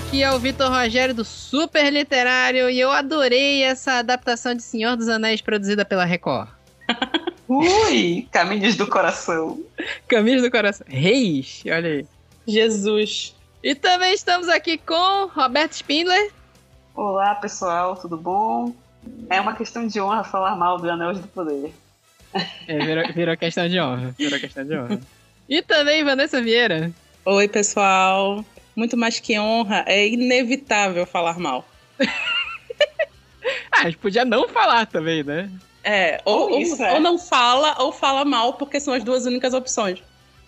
Aqui é o Vitor Rogério do Super Literário e eu adorei essa adaptação de Senhor dos Anéis produzida pela Record. Ui, Caminhos do Coração. Caminhos do Coração. Reis, olha aí. Jesus. E também estamos aqui com Roberto Spindler. Olá, pessoal, tudo bom? É uma questão de honra falar mal do Anel do Poder. É, virou, virou questão de honra. Virou questão de honra. E também Vanessa Vieira. Oi, pessoal. Muito mais que honra, é inevitável falar mal. ah, a gente podia não falar também, né? É, ou, ou, é. ou, não fala ou fala mal, porque são as duas únicas opções.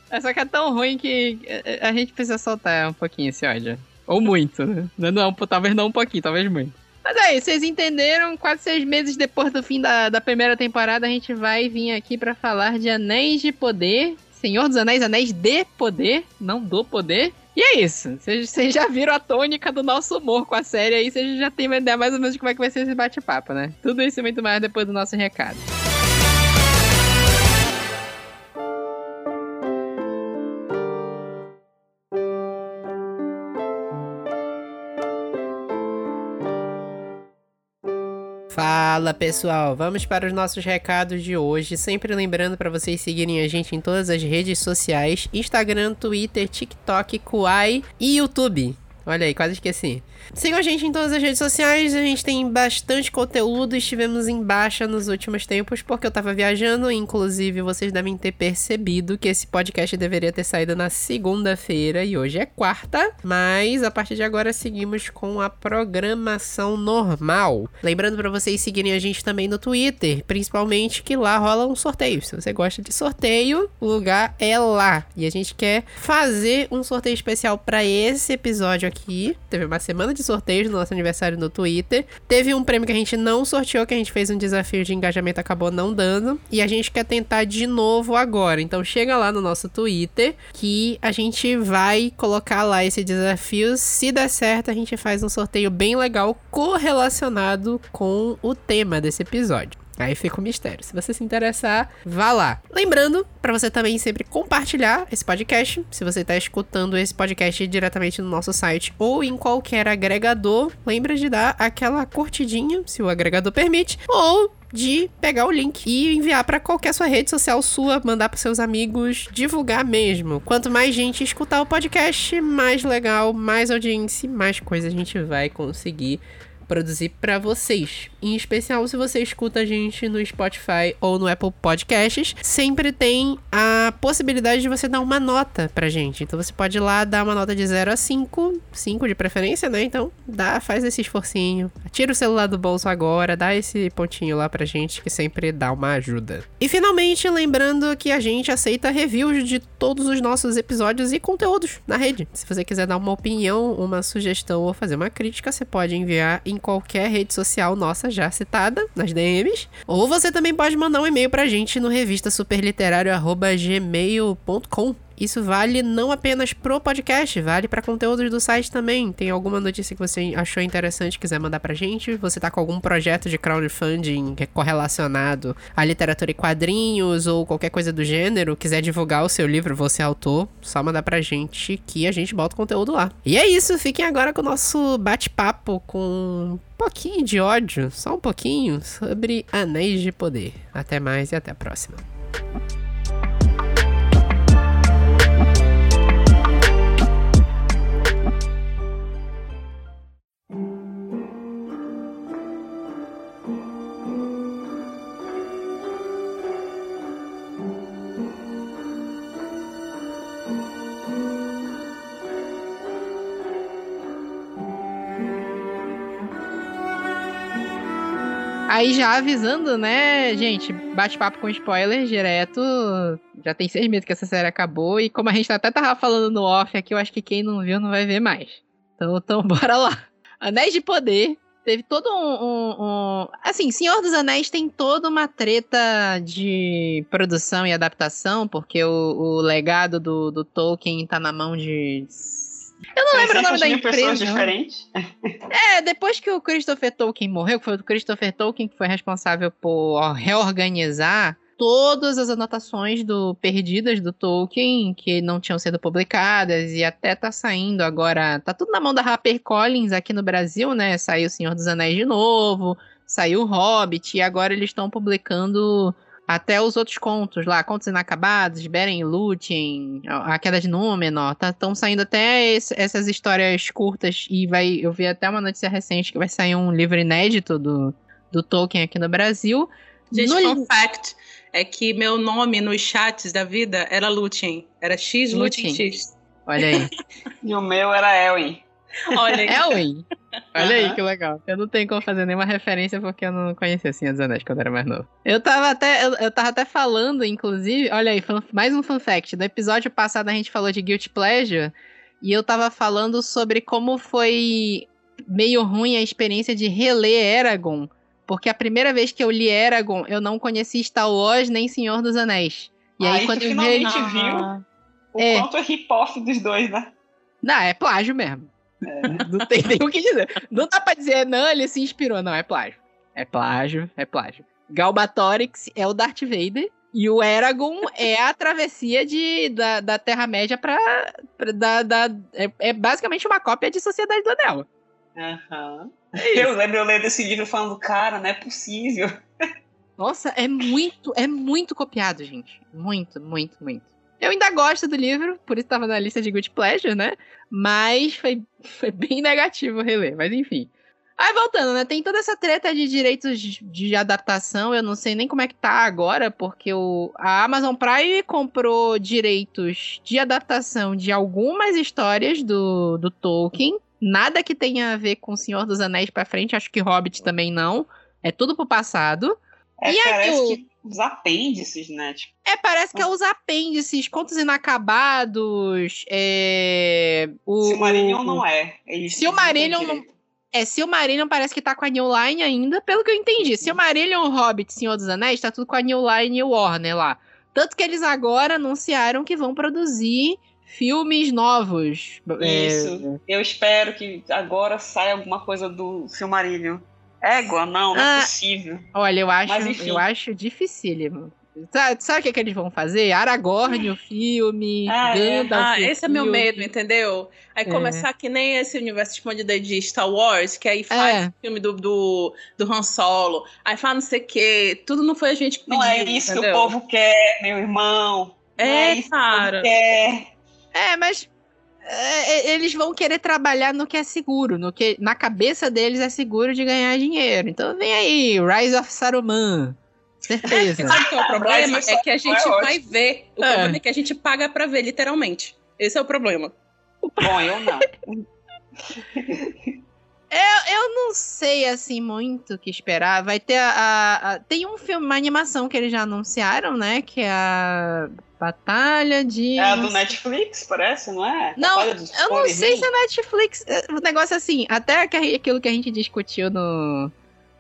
É só que é tão ruim que a gente precisa soltar um pouquinho esse ódio. Ou muito, né? Não, talvez não um pouquinho, talvez muito. Mas aí, vocês entenderam? Quase seis meses depois do fim da, da primeira temporada, a gente vai vir aqui para falar de Anéis de Poder. Senhor dos Anéis, Anéis de Poder, não do poder. E é isso. Vocês já viram a tônica do nosso humor com a série aí, vocês já têm uma ideia mais ou menos de como é que vai ser esse bate-papo, né? Tudo isso e muito mais depois do nosso recado. Fala pessoal, vamos para os nossos recados de hoje. Sempre lembrando para vocês seguirem a gente em todas as redes sociais: Instagram, Twitter, TikTok, Kuai e YouTube. Olha aí, quase esqueci. Sigam a gente em todas as redes sociais, a gente tem bastante conteúdo. Estivemos em baixa nos últimos tempos porque eu tava viajando. Inclusive, vocês devem ter percebido que esse podcast deveria ter saído na segunda-feira e hoje é quarta. Mas a partir de agora seguimos com a programação normal. Lembrando para vocês seguirem a gente também no Twitter, principalmente que lá rola um sorteio. Se você gosta de sorteio, o lugar é lá. E a gente quer fazer um sorteio especial para esse episódio aqui. Teve uma semana de sorteios no nosso aniversário no Twitter. Teve um prêmio que a gente não sorteou, que a gente fez um desafio de engajamento acabou não dando. E a gente quer tentar de novo agora. Então chega lá no nosso Twitter que a gente vai colocar lá esse desafio. Se der certo, a gente faz um sorteio bem legal correlacionado com o tema desse episódio. Aí fica o mistério. Se você se interessar, vá lá. Lembrando para você também sempre compartilhar esse podcast. Se você está escutando esse podcast diretamente no nosso site ou em qualquer agregador, lembra de dar aquela curtidinha, se o agregador permite, ou de pegar o link e enviar para qualquer sua rede social sua, mandar para seus amigos, divulgar mesmo. Quanto mais gente escutar o podcast, mais legal, mais audiência, mais coisa a gente vai conseguir produzir para vocês. Em especial se você escuta a gente no Spotify ou no Apple Podcasts, sempre tem a possibilidade de você dar uma nota pra gente. Então você pode ir lá dar uma nota de 0 a 5, 5 de preferência, né? Então dá, faz esse esforcinho. Tira o celular do bolso agora, dá esse pontinho lá pra gente que sempre dá uma ajuda. E finalmente, lembrando que a gente aceita reviews de todos os nossos episódios e conteúdos na rede. Se você quiser dar uma opinião, uma sugestão ou fazer uma crítica, você pode enviar em qualquer rede social nossa já citada, nas DMs. Ou você também pode mandar um e-mail pra gente no revista superliterário.gmail.com isso vale não apenas pro podcast, vale para conteúdos do site também. Tem alguma notícia que você achou interessante quiser mandar pra gente? Você tá com algum projeto de crowdfunding correlacionado à literatura e quadrinhos ou qualquer coisa do gênero, quiser divulgar o seu livro, você é autor, só mandar pra gente que a gente bota o conteúdo lá. E é isso, fiquem agora com o nosso bate-papo com um pouquinho de ódio, só um pouquinho, sobre Anéis de Poder. Até mais e até a próxima. Aí já avisando, né, gente, bate-papo com spoilers direto. Já tem seis meses que essa série acabou. E como a gente até tava falando no off aqui, eu acho que quem não viu não vai ver mais. Então, então bora lá. Anéis de Poder. Teve todo um, um, um, Assim, Senhor dos Anéis tem toda uma treta de produção e adaptação, porque o, o legado do, do Tolkien tá na mão de eu não lembro o nome da empresa. É, depois que o Christopher Tolkien morreu, que foi o Christopher Tolkien que foi responsável por reorganizar todas as anotações do perdidas do Tolkien que não tinham sido publicadas e até tá saindo agora, tá tudo na mão da HarperCollins aqui no Brasil, né? Saiu O Senhor dos Anéis de novo, saiu o Hobbit e agora eles estão publicando até os outros contos lá, Contos Inacabados, Beren e Lúthien, A Queda de Númenor, estão tá, saindo até esse, essas histórias curtas e vai, eu vi até uma notícia recente que vai sair um livro inédito do, do Tolkien aqui no Brasil. Gente, no... fun fact é que meu nome nos chats da vida era Lúthien, era X Lúthien X. Olha aí. e o meu era Elwin. Olha aí. Elwin. Olha aí que legal. Eu não tenho como fazer nenhuma referência porque eu não conhecia Senhor dos Anéis quando era mais novo. Eu tava até, eu, eu tava até falando, inclusive, olha aí, mais um fun fact. No episódio passado a gente falou de Guilty Pleasure e eu tava falando sobre como foi meio ruim a experiência de reler Eragon. Porque a primeira vez que eu li Eragon, eu não conhecia Star Wars nem Senhor dos Anéis. E aí, aí quando eu finalmente vi... viu o é. quanto é hip-hop dos dois, né? Não, é plágio mesmo. É. Não tem nem o que dizer. Não dá pra dizer, não, ele se inspirou. Não, é plágio. É plágio, é plágio. Galbatorix é o Darth Vader. E o Eragon é a travessia de, da, da Terra-média pra. pra da, da, é, é, basicamente uma cópia de Sociedade do Anel. Aham. Uhum. É eu lembro eu lendo esse livro falando, cara, não é possível. Nossa, é muito, é muito copiado, gente. Muito, muito, muito. Eu ainda gosto do livro, por isso estava na lista de Good Pleasure, né? Mas foi, foi bem negativo reler, mas enfim. Aí voltando, né? Tem toda essa treta de direitos de adaptação. Eu não sei nem como é que tá agora, porque o, a Amazon Prime comprou direitos de adaptação de algumas histórias do, do Tolkien. Nada que tenha a ver com o Senhor dos Anéis para frente. Acho que Hobbit também não. É tudo pro passado. É, e parece aqui, que os apêndices, né? Tipo... É, parece que é os apêndices, contos inacabados. É... O, Silmarillion não é. Eles Silmarillion não. É, Silmarillion parece que tá com a New Line ainda, pelo que eu entendi. Silmarillion, Hobbit, Senhor dos Anéis, tá tudo com a New Line e o Warner lá. Tanto que eles agora anunciaram que vão produzir filmes novos. Isso. É... Eu espero que agora saia alguma coisa do Silmarillion. Égua, não, não é ah, é possível. Olha, eu acho, eu acho dificílimo. Sabe, sabe o que, é que eles vão fazer? Aragorn, o filme, ah, é. Gandalf. Ah, esse filme. é meu medo, entendeu? Aí é. começar que nem esse universo expandido de Star Wars, que aí faz é. o filme do, do, do Han Solo, aí fala não sei o quê. Tudo não foi a gente que pediu. Não é isso entendeu? que o povo quer, meu irmão. É, é cara. É, mas é, é, eles vão querer trabalhar no que é seguro, no que na cabeça deles é seguro de ganhar dinheiro. Então vem aí, Rise of Saruman. Certeza. Sabe qual é o problema? É que a gente vai ver. O é. problema é que a gente paga pra ver, literalmente. Esse é o problema. Bom, eu não. Eu, eu não sei, assim, muito o que esperar. Vai ter a, a, a, Tem um filme, uma animação que eles já anunciaram, né? Que é a Batalha de. É a do Netflix, parece, não é? Não, eu não sei se é Netflix. O negócio é assim, até aquilo que a gente discutiu no.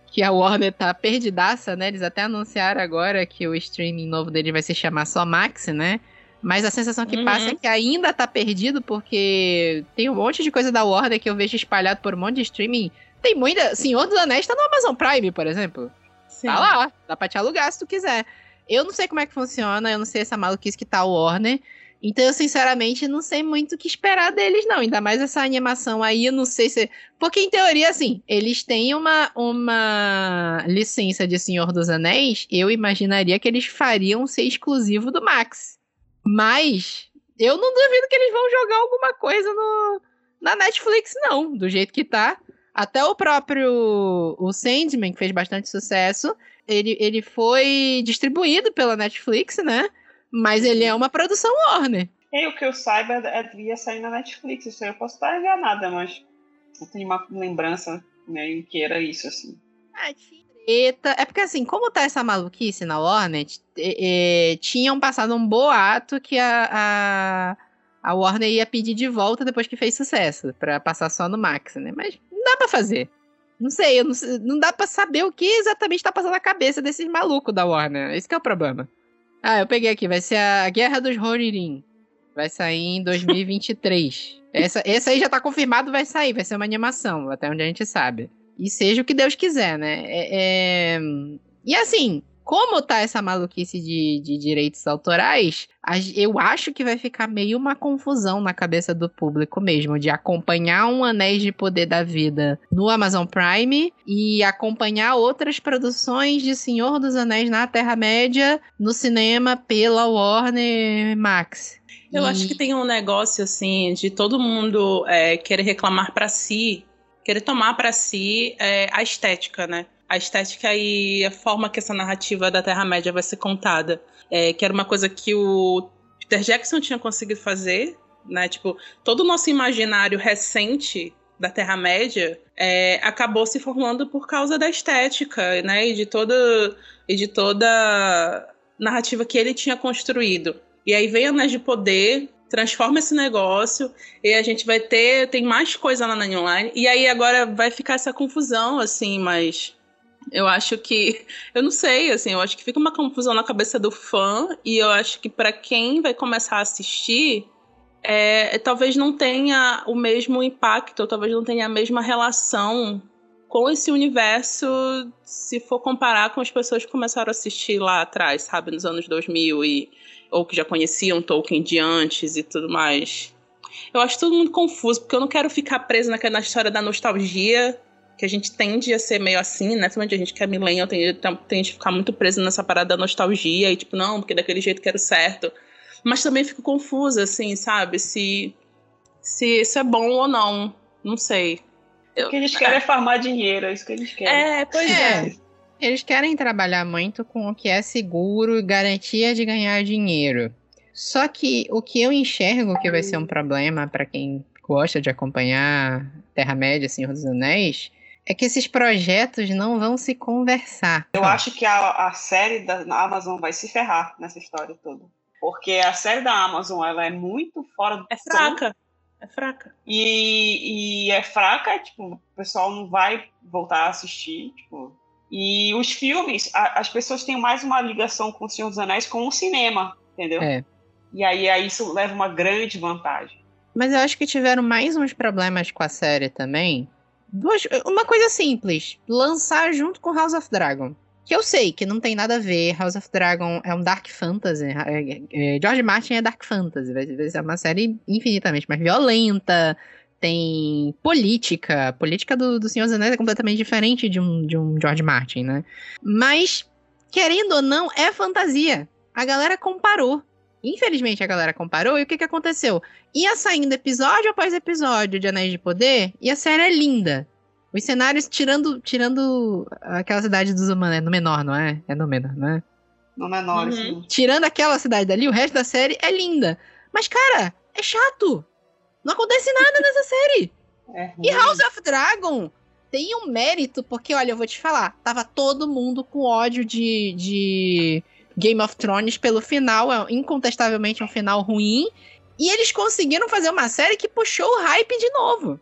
Que a Warner tá perdidaça, né? Eles até anunciaram agora que o streaming novo dele vai se chamar só Max, né? Mas a sensação que uhum. passa é que ainda tá perdido, porque tem um monte de coisa da Warner que eu vejo espalhado por um monte de streaming. Tem muita. Senhor dos Anéis tá no Amazon Prime, por exemplo. Sim. Tá lá, dá pra te alugar se tu quiser. Eu não sei como é que funciona, eu não sei essa maluquice que tá o Warner. Então, eu sinceramente não sei muito o que esperar deles, não. Ainda mais essa animação aí, eu não sei se. Porque, em teoria, assim, eles têm uma, uma licença de Senhor dos Anéis. Eu imaginaria que eles fariam ser exclusivo do Max. Mas eu não duvido que eles vão jogar alguma coisa no, na Netflix, não, do jeito que tá. Até o próprio o Sandman, que fez bastante sucesso, ele, ele foi distribuído pela Netflix, né? Mas ele é uma produção Warner. E o que eu saiba, é, devia sair na Netflix. Isso eu posso estar enganada, mas eu tenho uma lembrança né, que era isso, assim. Ah, É porque assim, como tá essa maluquice na Warner, é, é, tinham passado um boato que a, a, a, Warner ia pedir de volta depois que fez sucesso, para passar só no Max, né? Mas não dá pra fazer. Não sei, não, não dá pra saber o que exatamente tá passando na cabeça desses malucos da Warner. Esse é o problema. Ah, eu peguei aqui, vai ser a Guerra dos Rohirrim. Vai sair em 2023. essa, essa aí já tá confirmado, vai sair, vai ser uma animação, até onde a gente sabe. E seja o que Deus quiser, né? É, é... E assim, como tá essa maluquice de, de direitos autorais, eu acho que vai ficar meio uma confusão na cabeça do público mesmo, de acompanhar um Anéis de Poder da Vida no Amazon Prime e acompanhar outras produções de Senhor dos Anéis na Terra-média no cinema pela Warner Max. Eu e... acho que tem um negócio assim de todo mundo é, querer reclamar para si, querer tomar para si é, a estética, né? a estética e a forma que essa narrativa da Terra-média vai ser contada. É, que era uma coisa que o Peter Jackson tinha conseguido fazer, né? Tipo, todo o nosso imaginário recente da Terra-média é, acabou se formando por causa da estética, né? E de toda, e de toda narrativa que ele tinha construído. E aí vem Anéis de Poder, transforma esse negócio e a gente vai ter tem mais coisa lá na New Line e aí agora vai ficar essa confusão assim mas eu acho que. Eu não sei, assim, eu acho que fica uma confusão na cabeça do fã, e eu acho que para quem vai começar a assistir, é, talvez não tenha o mesmo impacto, ou talvez não tenha a mesma relação com esse universo se for comparar com as pessoas que começaram a assistir lá atrás, sabe, nos anos 2000, e, ou que já conheciam Tolkien de antes e tudo mais. Eu acho todo mundo confuso, porque eu não quero ficar preso naquela história da nostalgia que a gente tende a ser meio assim, né? Principalmente a gente que é millennial tende, tende a ficar muito preso nessa parada da nostalgia e tipo, não, porque daquele jeito que era certo. Mas também fico confusa, assim, sabe? Se, se isso é bom ou não. Não sei. Eu, o que eles querem é, é farmar dinheiro, é isso que eles querem. É, pois é. é. Eles querem trabalhar muito com o que é seguro e garantia de ganhar dinheiro. Só que o que eu enxergo que vai ser um problema para quem gosta de acompanhar Terra-média, Senhor dos Anéis, é que esses projetos não vão se conversar. Eu acho que a, a série da Amazon vai se ferrar nessa história toda. Porque a série da Amazon ela é muito fora do. É fraca. É fraca. E, e é fraca, tipo, o pessoal não vai voltar a assistir. Tipo, e os filmes, a, as pessoas têm mais uma ligação com o Senhor dos Anéis com o cinema, entendeu? É. E aí, aí isso leva uma grande vantagem. Mas eu acho que tiveram mais uns problemas com a série também, Duas, uma coisa simples: lançar junto com House of Dragon. Que eu sei que não tem nada a ver. House of Dragon é um Dark Fantasy. É, é, George Martin é Dark Fantasy. Vai, vai ser uma série infinitamente mais violenta. Tem política. A política do, do Senhor dos Anéis é completamente diferente de um, de um George Martin, né? Mas, querendo ou não, é fantasia. A galera comparou. Infelizmente a galera comparou e o que, que aconteceu? Ia saindo episódio após episódio de Anéis de Poder e a série é linda. Os cenários tirando tirando aquela cidade dos humanos, é no menor, não é? É no menor, não é? No menor, uhum. sim. Tirando aquela cidade dali, o resto da série é linda. Mas, cara, é chato. Não acontece nada nessa série. É e House of Dragon tem um mérito, porque, olha, eu vou te falar, tava todo mundo com ódio de, de Game of Thrones pelo final, é incontestavelmente um final ruim. E eles conseguiram fazer uma série que puxou o hype de novo.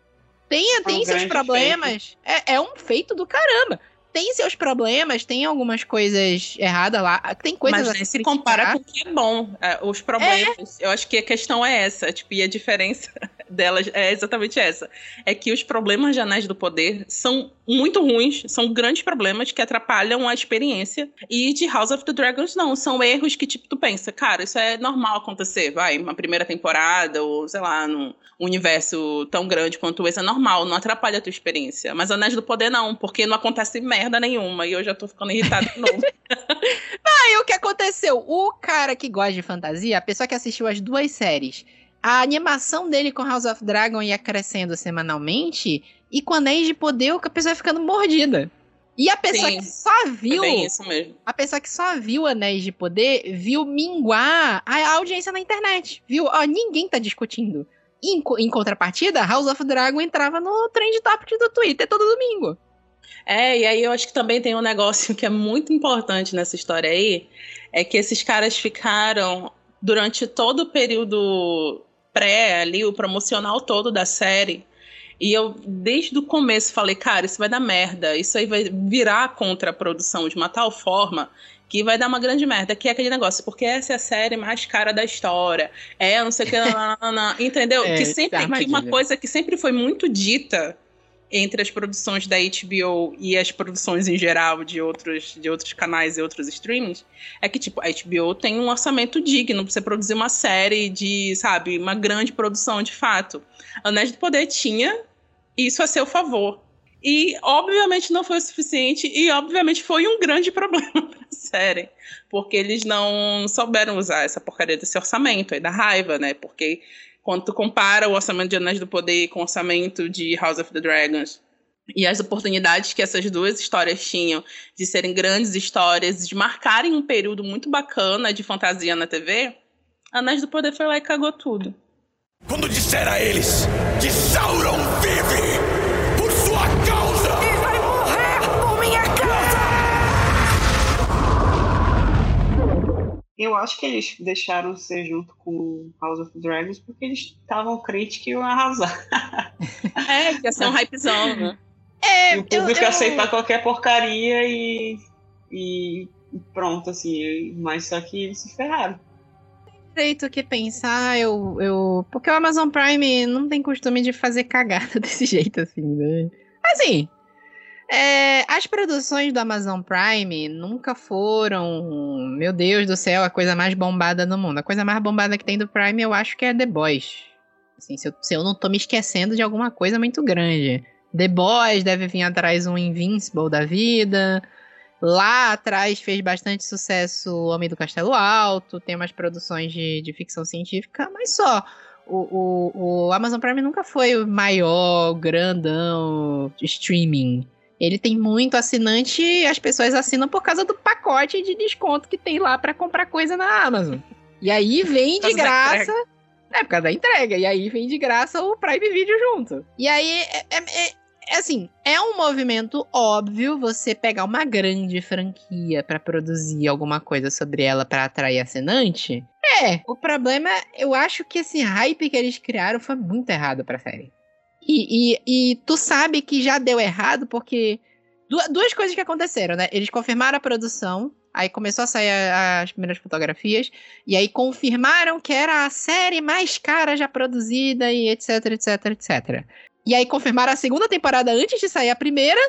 Tem, é tem um seus problemas. É, é um feito do caramba tem seus problemas, tem algumas coisas erradas lá, tem coisas Mas se compara com o que é bom. É, os problemas, é. eu acho que a questão é essa, tipo, e a diferença delas é exatamente essa. É que os problemas de Anéis do Poder são muito ruins, são grandes problemas que atrapalham a experiência. E de House of the Dragons, não. São erros que, tipo, tu pensa, cara, isso é normal acontecer, vai, uma primeira temporada, ou sei lá, num universo tão grande quanto esse, é normal, não atrapalha a tua experiência. Mas Anéis do Poder, não, porque não acontece merda nenhuma. E eu já tô ficando irritado de novo. ah, e o que aconteceu? O cara que gosta de fantasia, a pessoa que assistiu as duas séries, a animação dele com House of Dragon ia crescendo semanalmente, e com Anéis de Poder, a pessoa ia ficando mordida. E a pessoa Sim, que só viu. isso mesmo. A pessoa que só viu Anéis de Poder viu minguar a audiência na internet. Viu? Ó, ninguém tá discutindo. Em, em contrapartida, House of Dragon entrava no trend topic do Twitter todo domingo. É, e aí eu acho que também tem um negócio que é muito importante nessa história aí, é que esses caras ficaram durante todo o período pré ali, o promocional todo da série. E eu, desde o começo, falei, cara, isso vai dar merda. Isso aí vai virar contra a produção de uma tal forma que vai dar uma grande merda, que é aquele negócio, porque essa é a série mais cara da história. É, não sei o que, não, não, não, entendeu? É, que sempre, que uma coisa que sempre foi muito dita entre as produções da HBO e as produções em geral de outros, de outros canais e outros streamings é que, tipo, a HBO tem um orçamento digno pra você produzir uma série de, sabe, uma grande produção de fato. Anéis do Poder tinha isso a seu favor. E, obviamente, não foi o suficiente, e, obviamente, foi um grande problema pra série. Porque eles não souberam usar essa porcaria desse orçamento aí da raiva, né? Porque quando tu compara o orçamento de Anéis do Poder com o orçamento de House of the Dragons e as oportunidades que essas duas histórias tinham de serem grandes histórias, de marcarem um período muito bacana de fantasia na TV, Anéis do Poder foi lá e cagou tudo. Quando disser a eles que Sauron Eu acho que eles deixaram ser junto com House of Dragons porque eles estavam crentes que iam arrasar. É, que ia ser um hypezão, né? É, o público eu, eu... aceitar qualquer porcaria e, e pronto, assim. Mas só que eles se ferraram jeito que pensar, eu, eu. Porque o Amazon Prime não tem costume de fazer cagada desse jeito, assim, né? Assim, é, as produções do Amazon Prime nunca foram, meu Deus do céu, a coisa mais bombada do mundo. A coisa mais bombada que tem do Prime eu acho que é The Boys. Assim, se eu, se eu não tô me esquecendo de alguma coisa muito grande. The Boys deve vir atrás um Invincible da vida. Lá atrás fez bastante sucesso O Homem do Castelo Alto, tem umas produções de, de ficção científica, mas só. O, o, o Amazon Prime nunca foi o maior, grandão streaming ele tem muito assinante e as pessoas assinam por causa do pacote de desconto que tem lá para comprar coisa na Amazon. E aí vem de graça. É, por causa da entrega. E aí vem de graça o Prime Video junto. E aí, é, é, é, é assim, é um movimento óbvio você pegar uma grande franquia para produzir alguma coisa sobre ela para atrair assinante. É, o problema, eu acho que esse hype que eles criaram foi muito errado pra série. E, e, e tu sabe que já deu errado porque duas coisas que aconteceram, né? Eles confirmaram a produção, aí começou a sair as primeiras fotografias, e aí confirmaram que era a série mais cara já produzida e etc, etc, etc. E aí confirmaram a segunda temporada antes de sair a primeira,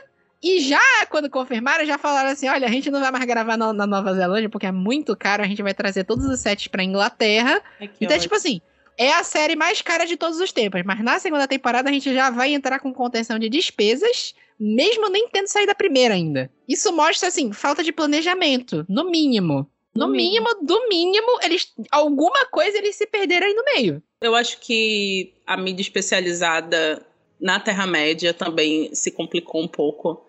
e já quando confirmaram, já falaram assim: olha, a gente não vai mais gravar na, na Nova Zelândia porque é muito caro, a gente vai trazer todos os sets pra Inglaterra. É então, ótimo. tipo assim, é a série mais cara de todos os tempos, mas na segunda temporada a gente já vai entrar com contenção de despesas, mesmo nem tendo saído da primeira ainda. Isso mostra, assim, falta de planejamento, no mínimo. No, no mínimo, mínimo, do mínimo, eles alguma coisa eles se perderam aí no meio. Eu acho que a mídia especializada na Terra-média também se complicou um pouco.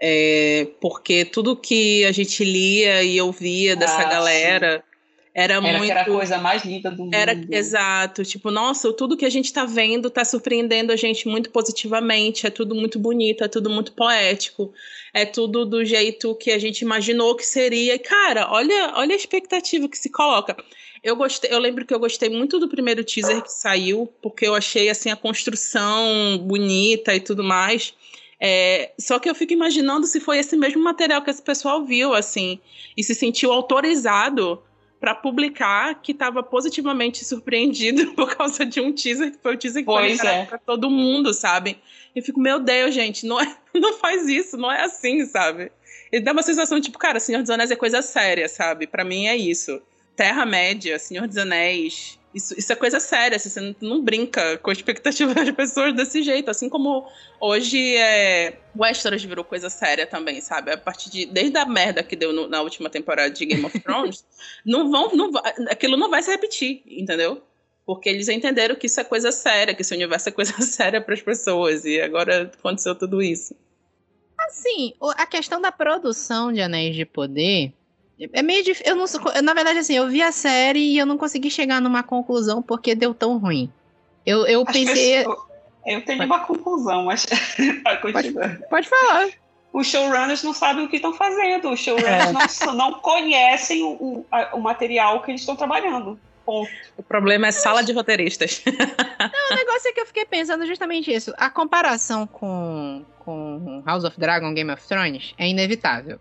É, porque tudo que a gente lia e ouvia dessa ah, galera era, era muito. Era a coisa mais linda do mundo. Era exato, tipo, nossa, tudo que a gente tá vendo tá surpreendendo a gente muito positivamente, é tudo muito bonito, é tudo muito poético, é tudo do jeito que a gente imaginou que seria. E, cara, olha, olha a expectativa que se coloca. Eu gostei, eu lembro que eu gostei muito do primeiro teaser que saiu, porque eu achei assim a construção bonita e tudo mais. É, só que eu fico imaginando se foi esse mesmo material que esse pessoal viu, assim, e se sentiu autorizado para publicar que estava positivamente surpreendido por causa de um teaser que foi o teaser que pois foi é. para todo mundo, sabe? Eu fico, meu Deus, gente, não, é, não faz isso, não é assim, sabe? E dá uma sensação tipo, cara, Senhor dos Anéis é coisa séria, sabe? Para mim é isso. Terra-média, Senhor dos Anéis, isso, isso é coisa séria, assim, você não, não, brinca com a expectativa das pessoas desse jeito. Assim como hoje é, Westeros virou coisa séria também, sabe? A partir de. Desde a merda que deu no, na última temporada de Game of Thrones, não vão. Não, aquilo não vai se repetir, entendeu? Porque eles entenderam que isso é coisa séria, que esse universo é coisa séria para as pessoas. E agora aconteceu tudo isso. Assim, a questão da produção de Anéis de Poder é meio difícil. Eu não, na verdade, assim, eu vi a série e eu não consegui chegar numa conclusão porque deu tão ruim. Eu, eu pensei. Eu, eu tenho pode... uma conclusão, mas. pode, pode falar. Os showrunners não sabem o que estão fazendo. Os showrunners é. não, não conhecem o, o, o material que eles estão trabalhando. Ponto. O problema é sala de roteiristas. Não, o negócio é que eu fiquei pensando justamente isso. A comparação com, com House of Dragon, Game of Thrones é inevitável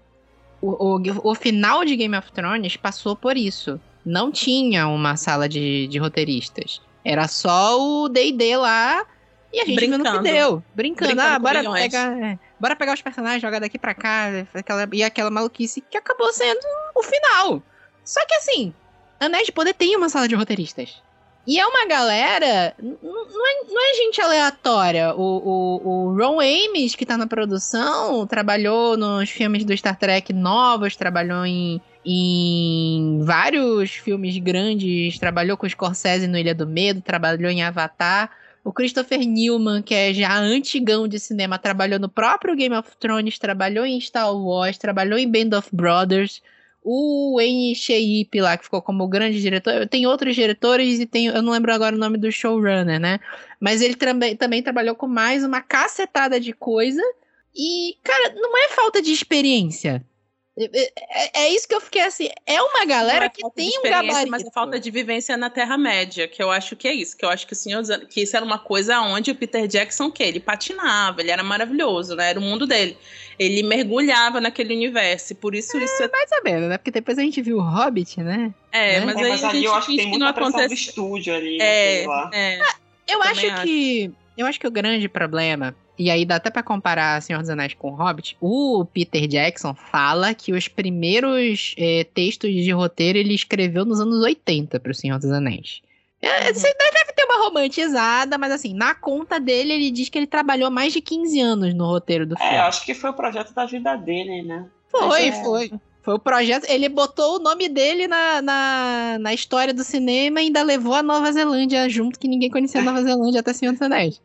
o, o, o final de Game of Thrones passou por isso. Não tinha uma sala de, de roteiristas. Era só o D&D lá E a gente brincando. viu no que deu. Brincando. brincando ah, bora pegar, é, bora pegar os personagens, jogar daqui pra cá. Aquela, e aquela maluquice que acabou sendo o final. Só que assim, Anéis de Poder tem uma sala de roteiristas. E é uma galera. Não é, não é gente aleatória. O, o, o Ron Ames, que tá na produção, trabalhou nos filmes do Star Trek novos, trabalhou em, em vários filmes grandes, trabalhou com Scorsese no Ilha do Medo, trabalhou em Avatar. O Christopher Newman, que é já antigão de cinema, trabalhou no próprio Game of Thrones, trabalhou em Star Wars, trabalhou em Band of Brothers. O. Sheip lá, que ficou como grande diretor. Tem outros diretores e tem, eu não lembro agora o nome do showrunner, né? Mas ele também, também trabalhou com mais uma cacetada de coisa. E, cara, não é falta de experiência. É, é, é, isso que eu fiquei assim. É uma galera é que tem um gabarito. Mas é falta de vivência na Terra-média, que eu acho que é isso. Que eu acho que o senhor que isso era uma coisa onde o Peter Jackson, que ele patinava, ele era maravilhoso, né? Era o mundo dele. Ele mergulhava naquele universo. Por isso é, isso é. Mais ou menos, né? Porque depois a gente viu o Hobbit, né? É, né? mas, é, aí mas ali eu acho que tem muita pressão acontece... do estúdio ali. É, é. Ah, eu acho, acho que. Eu acho que o grande problema e aí dá até para comparar Senhor dos Anéis com o Hobbit. O Peter Jackson fala que os primeiros é, textos de roteiro ele escreveu nos anos 80 para o Senhor dos Anéis. É, uhum. Você deve ter uma romantizada, mas assim, na conta dele, ele diz que ele trabalhou mais de 15 anos no roteiro do é, filme. É, acho que foi o projeto da vida dele, né? Foi, é... foi. Foi o projeto. Ele botou o nome dele na, na, na história do cinema e ainda levou a Nova Zelândia junto, que ninguém conhecia a Nova Zelândia até Senhor dos Anéis.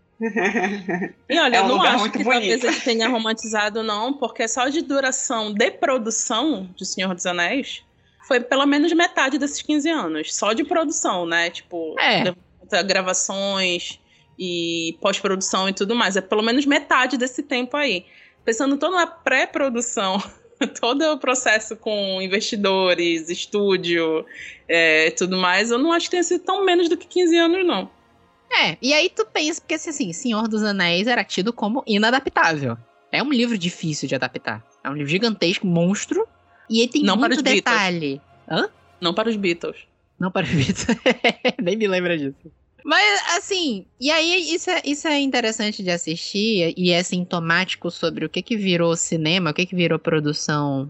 E olha, é um eu não acho que bonito. talvez ele tenha romantizado, não, porque só de duração de produção de Senhor dos Anéis foi pelo menos metade desses 15 anos. Só de produção, né? Tipo, é. gravações e pós-produção e tudo mais. É pelo menos metade desse tempo aí. Pensando toda na pré-produção, todo o processo com investidores, estúdio e é, tudo mais, eu não acho que tenha sido tão menos do que 15 anos, não. É, e aí tu pensa, porque assim, Senhor dos Anéis era tido como inadaptável. É um livro difícil de adaptar. É um livro gigantesco, monstro. E ele tem Não muito detalhe. Hã? Não para os Beatles. Não para os Beatles. Nem me lembra disso. Mas, assim, e aí isso é, isso é interessante de assistir e é sintomático sobre o que que virou cinema, o que que virou produção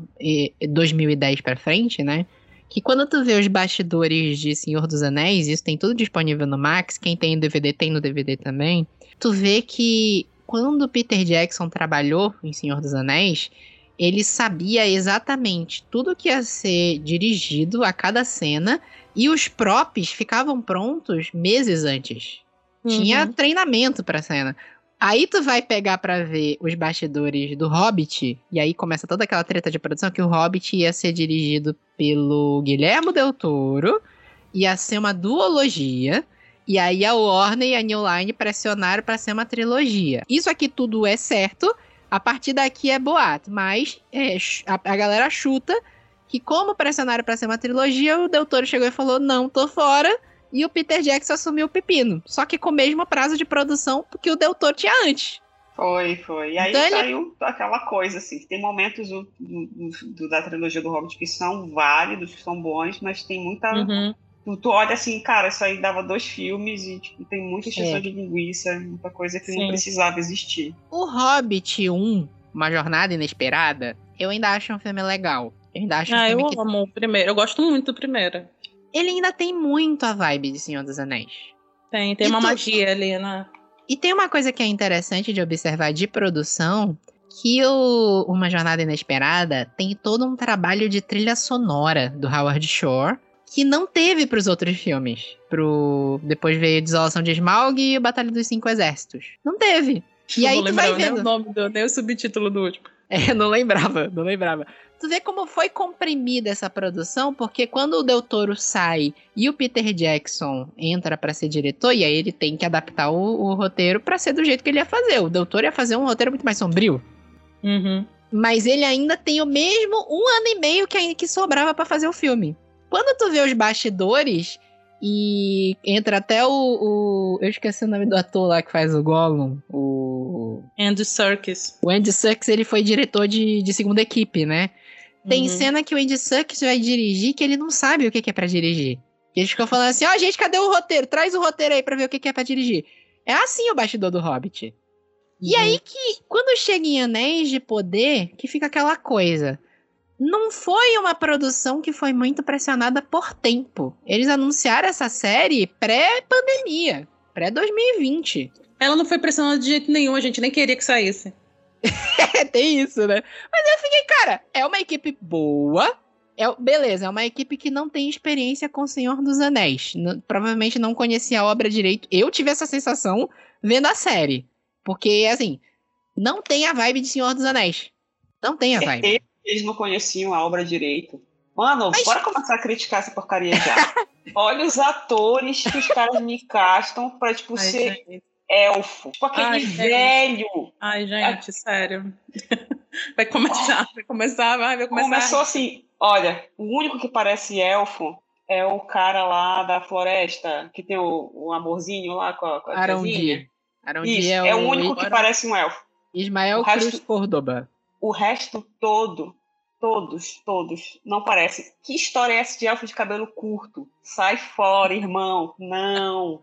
2010 para frente, né? Que quando tu vê os bastidores de Senhor dos Anéis, isso tem tudo disponível no Max, quem tem DVD tem no DVD também, tu vê que quando Peter Jackson trabalhou em Senhor dos Anéis, ele sabia exatamente tudo que ia ser dirigido a cada cena e os props ficavam prontos meses antes. Uhum. Tinha treinamento pra cena. Aí tu vai pegar para ver os bastidores do Hobbit, e aí começa toda aquela treta de produção que o Hobbit ia ser dirigido pelo Guilherme Del Toro, ia ser uma duologia, e aí a Warner e a New Line pressionaram para ser uma trilogia. Isso aqui tudo é certo, a partir daqui é boato, mas é, a, a galera chuta que como pressionaram para ser uma trilogia, o Del Toro chegou e falou, não, tô fora, e o Peter Jackson assumiu o pepino. Só que com o mesmo prazo de produção que o Del Toro tinha antes. Foi, foi. E aí então saiu aquela coisa, assim, tem momentos do, do, do, da trilogia do Hobbit que são válidos, que são bons, mas tem muita. Uhum. Tu, tu, olha assim, cara, isso aí dava dois filmes e tipo, tem muita extensão é. de linguiça, muita coisa que Sim. não precisava existir. O Hobbit 1, Uma Jornada Inesperada, eu ainda acho um filme legal. Eu ainda acho ah, um eu que... amo o primeiro. Eu gosto muito do primeiro ele ainda tem muito a vibe de Senhor dos Anéis. Tem, tem e uma tu... magia ali, né? E tem uma coisa que é interessante de observar de produção, que o Uma Jornada Inesperada tem todo um trabalho de trilha sonora do Howard Shore, que não teve para os outros filmes. Pro... Depois veio Desolação de Smaug e Batalha dos Cinco Exércitos. Não teve. E aí tu vai vendo. Nem o nome do, nem o subtítulo do último. É, não lembrava, não lembrava tu vê como foi comprimida essa produção, porque quando o Del Toro sai e o Peter Jackson entra para ser diretor, e aí ele tem que adaptar o, o roteiro para ser do jeito que ele ia fazer. O Del Toro ia fazer um roteiro muito mais sombrio. Uhum. Mas ele ainda tem o mesmo um ano e meio que, que sobrava para fazer o filme. Quando tu vê os bastidores, e entra até o, o, Eu esqueci o nome do ator lá que faz o Gollum. O. Andy Serkis. O Andy Serkis, ele foi diretor de, de segunda equipe, né? Tem uhum. cena que o Andy Serkis vai dirigir que ele não sabe o que, que é para dirigir. E eles ficam falando assim: ó, oh, gente, cadê o roteiro? Traz o roteiro aí pra ver o que, que é pra dirigir. É assim o bastidor do Hobbit. Uhum. E aí que, quando chega em Anéis de Poder, que fica aquela coisa. Não foi uma produção que foi muito pressionada por tempo. Eles anunciaram essa série pré-pandemia, pré-2020. Ela não foi pressionada de jeito nenhum, a gente nem queria que saísse. Tem isso, né? Mas eu fiquei, cara, é uma equipe boa, é, beleza, é uma equipe que não tem experiência com o Senhor dos Anéis. provavelmente não conhecia a obra direito. Eu tive essa sensação vendo a série. Porque, assim, não tem a vibe de Senhor dos Anéis. Não tem a vibe. Eles não conheciam a obra direito. Mano, Mas... bora começar a criticar essa porcaria já. Olha os atores que os caras me castam pra, tipo, Ai, ser. Elfo. Tipo aquele Ai, velho. Ai, gente, sério. Vai começar, vai começar, vai, vai começar. Começou assim, Olha, o único que parece elfo é o cara lá da floresta, que tem o, o amorzinho lá com a, com a Arondir. Isso, é, é, o único que parece um elfo. Ismael o Cruz resto, Córdoba. O resto todo, todos, todos, não parece. Que história é essa de elfo de cabelo curto? Sai fora, irmão. Não.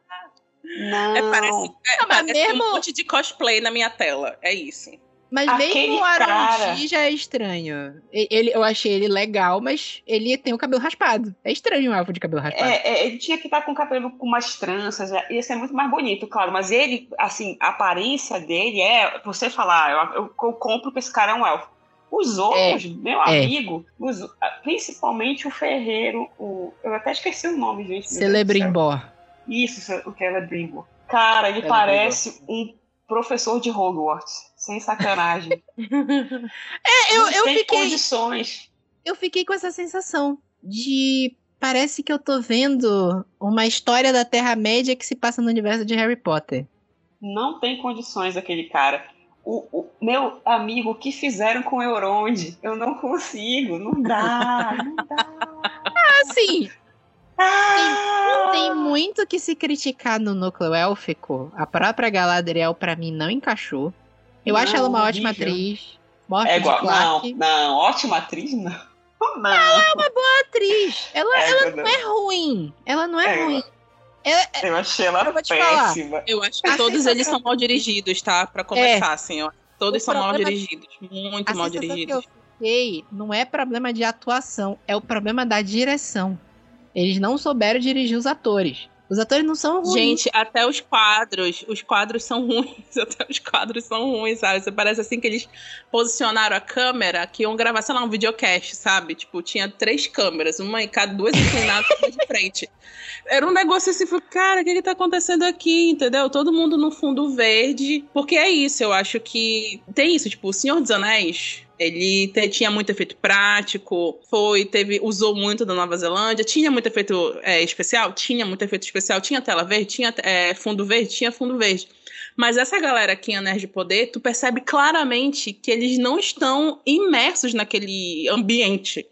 Não. É, parece, é, parece mesmo... um monte de cosplay na minha tela. É isso. Mas Aquele mesmo o Aronji já é estranho. Ele, eu achei ele legal, mas ele tem o cabelo raspado. É estranho um elfo de cabelo raspado. É, é, ele tinha que estar com o cabelo com umas tranças, é, ia ser muito mais bonito, claro. Mas ele, assim, a aparência dele é. Você falar, eu, eu, eu compro que esse cara é um elfo. Os outros, é, meu é. amigo, os, principalmente o Ferreiro, o, eu até esqueci o nome, gente. Celebrimbor. Isso, o Celebrimbor. Cara, ele parece um professor de Hogwarts. Sem sacanagem. é, eu, eu fiquei. condições. Eu fiquei com essa sensação de. Parece que eu tô vendo uma história da Terra-média que se passa no universo de Harry Potter. Não tem condições aquele cara. O, o, meu amigo, o que fizeram com o Euronde? Eu não consigo, não dá, não dá. Ah, sim. Tem, tem, muito que se criticar no núcleo élfico. A própria Galadriel, para mim, não encaixou. Eu não, acho ela uma ótima atriz. Morte é igual, não, não, ótima atriz não. Não. Ela é uma boa atriz. Ela, é, ela não é ruim. Ela não é, é ruim. Ela, eu achei ela eu péssima. Eu acho que a todos eles são mal dirigidos, tá? Pra começar, é. assim. Ó. Todos o são mal dirigidos. Muito mal dirigidos. Que eu fiquei não é problema de atuação, é o problema da direção. Eles não souberam dirigir os atores. Os atores não são ruins. Gente, até os quadros, os quadros são ruins, até os quadros são ruins, sabe? Você parece assim que eles posicionaram a câmera que iam gravar, sei lá, um videocast, sabe? Tipo, tinha três câmeras, uma em cada, duas inclinadas de frente. Era um negócio assim, cara, o que que tá acontecendo aqui, entendeu? Todo mundo no fundo verde, porque é isso, eu acho que tem isso, tipo, o Senhor dos Anéis, ele te, tinha muito efeito prático, foi, teve, usou muito da Nova Zelândia, tinha muito efeito é, especial, tinha muito efeito especial, tinha tela verde, tinha é, fundo verde, tinha fundo verde. Mas essa galera aqui em de Poder, tu percebe claramente que eles não estão imersos naquele ambiente.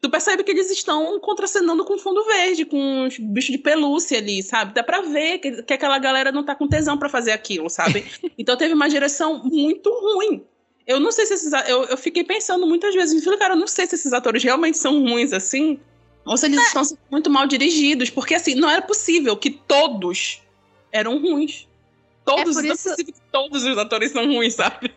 Tu percebe que eles estão contracenando com fundo verde, com os bichos de pelúcia ali, sabe? Dá pra ver que, que aquela galera não tá com tesão para fazer aquilo, sabe? então teve uma direção muito ruim eu não sei se esses. Eu, eu fiquei pensando muitas vezes, falei, cara, eu não sei se esses atores realmente são ruins assim, ou se eles é. estão muito mal dirigidos, porque assim, não era possível que todos eram ruins. Todos, é não isso... é possível que todos os atores são ruins, sabe?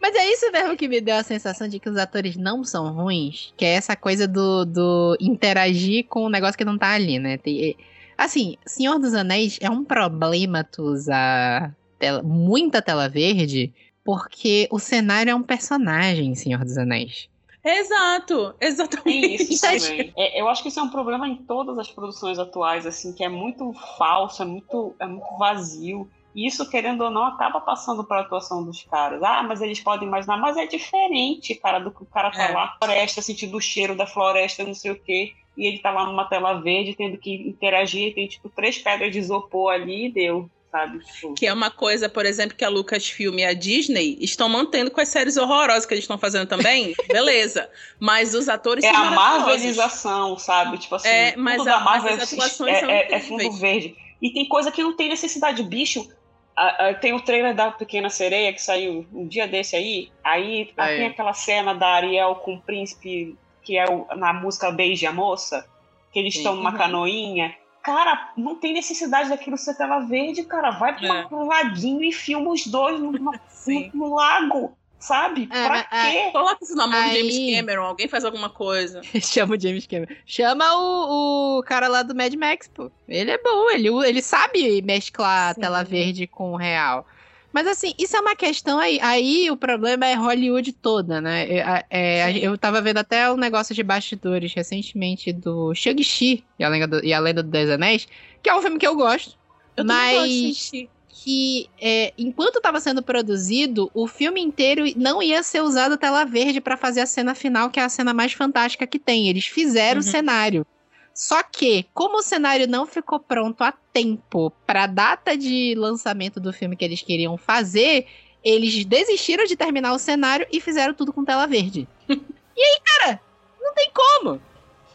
Mas é isso mesmo que me deu a sensação de que os atores não são ruins, que é essa coisa do, do interagir com o negócio que não tá ali, né? Tem, assim, Senhor dos Anéis é um problema tu usar tela, muita tela verde, porque o cenário é um personagem, Senhor dos Anéis. Exato, exatamente. Isso também. É, eu acho que isso é um problema em todas as produções atuais, assim, que é muito falso, é muito, é muito vazio. E isso, querendo ou não, acaba passando para a atuação dos caras. Ah, mas eles podem imaginar, mas é diferente, cara, do que o cara tá é. lá, floresta, sentindo o cheiro da floresta, não sei o quê, e ele tá lá numa tela verde, tendo que interagir, tem tipo três pedras de isopor ali e deu sabe? Tipo... Que é uma coisa, por exemplo, que a Lucasfilm e a Disney estão mantendo com as séries horrorosas que eles estão fazendo também, beleza. Mas os atores é a marvelização, sabe? Tipo assim, é, mas tudo a, da Marvel as atuações é, são é, é fundo verde. E tem coisa que não tem necessidade. Bicho, tem o trailer da Pequena Sereia que saiu um dia desse aí. Aí tem aquela cena da Ariel com o príncipe, que é o, na música Beije a Moça, que eles estão numa uhum. canoinha. Cara, não tem necessidade daquilo ser tela verde, cara. Vai para é. um laguinho e filma os dois no, no, no lago sabe? É, pra é, quê? Coloca esse nome Aí... do James Cameron, alguém faz alguma coisa. Chama o James Cameron. Chama o, o cara lá do Mad Max, pô. Ele é bom, ele, ele sabe mesclar Sim. a tela verde com o real. Mas assim, isso é uma questão aí. Aí o problema é Hollywood toda, né? É, é, eu tava vendo até um negócio de bastidores recentemente do Shang-Chi e a Lenda do, e a Lenda do Dez Anéis, que é um filme que eu gosto. Eu mas que é, enquanto estava sendo produzido, o filme inteiro não ia ser usado tela verde para fazer a cena final, que é a cena mais fantástica que tem. Eles fizeram uhum. o cenário. Só que, como o cenário não ficou pronto a tempo para a data de lançamento do filme que eles queriam fazer, eles desistiram de terminar o cenário e fizeram tudo com tela verde. e aí, cara, não tem como.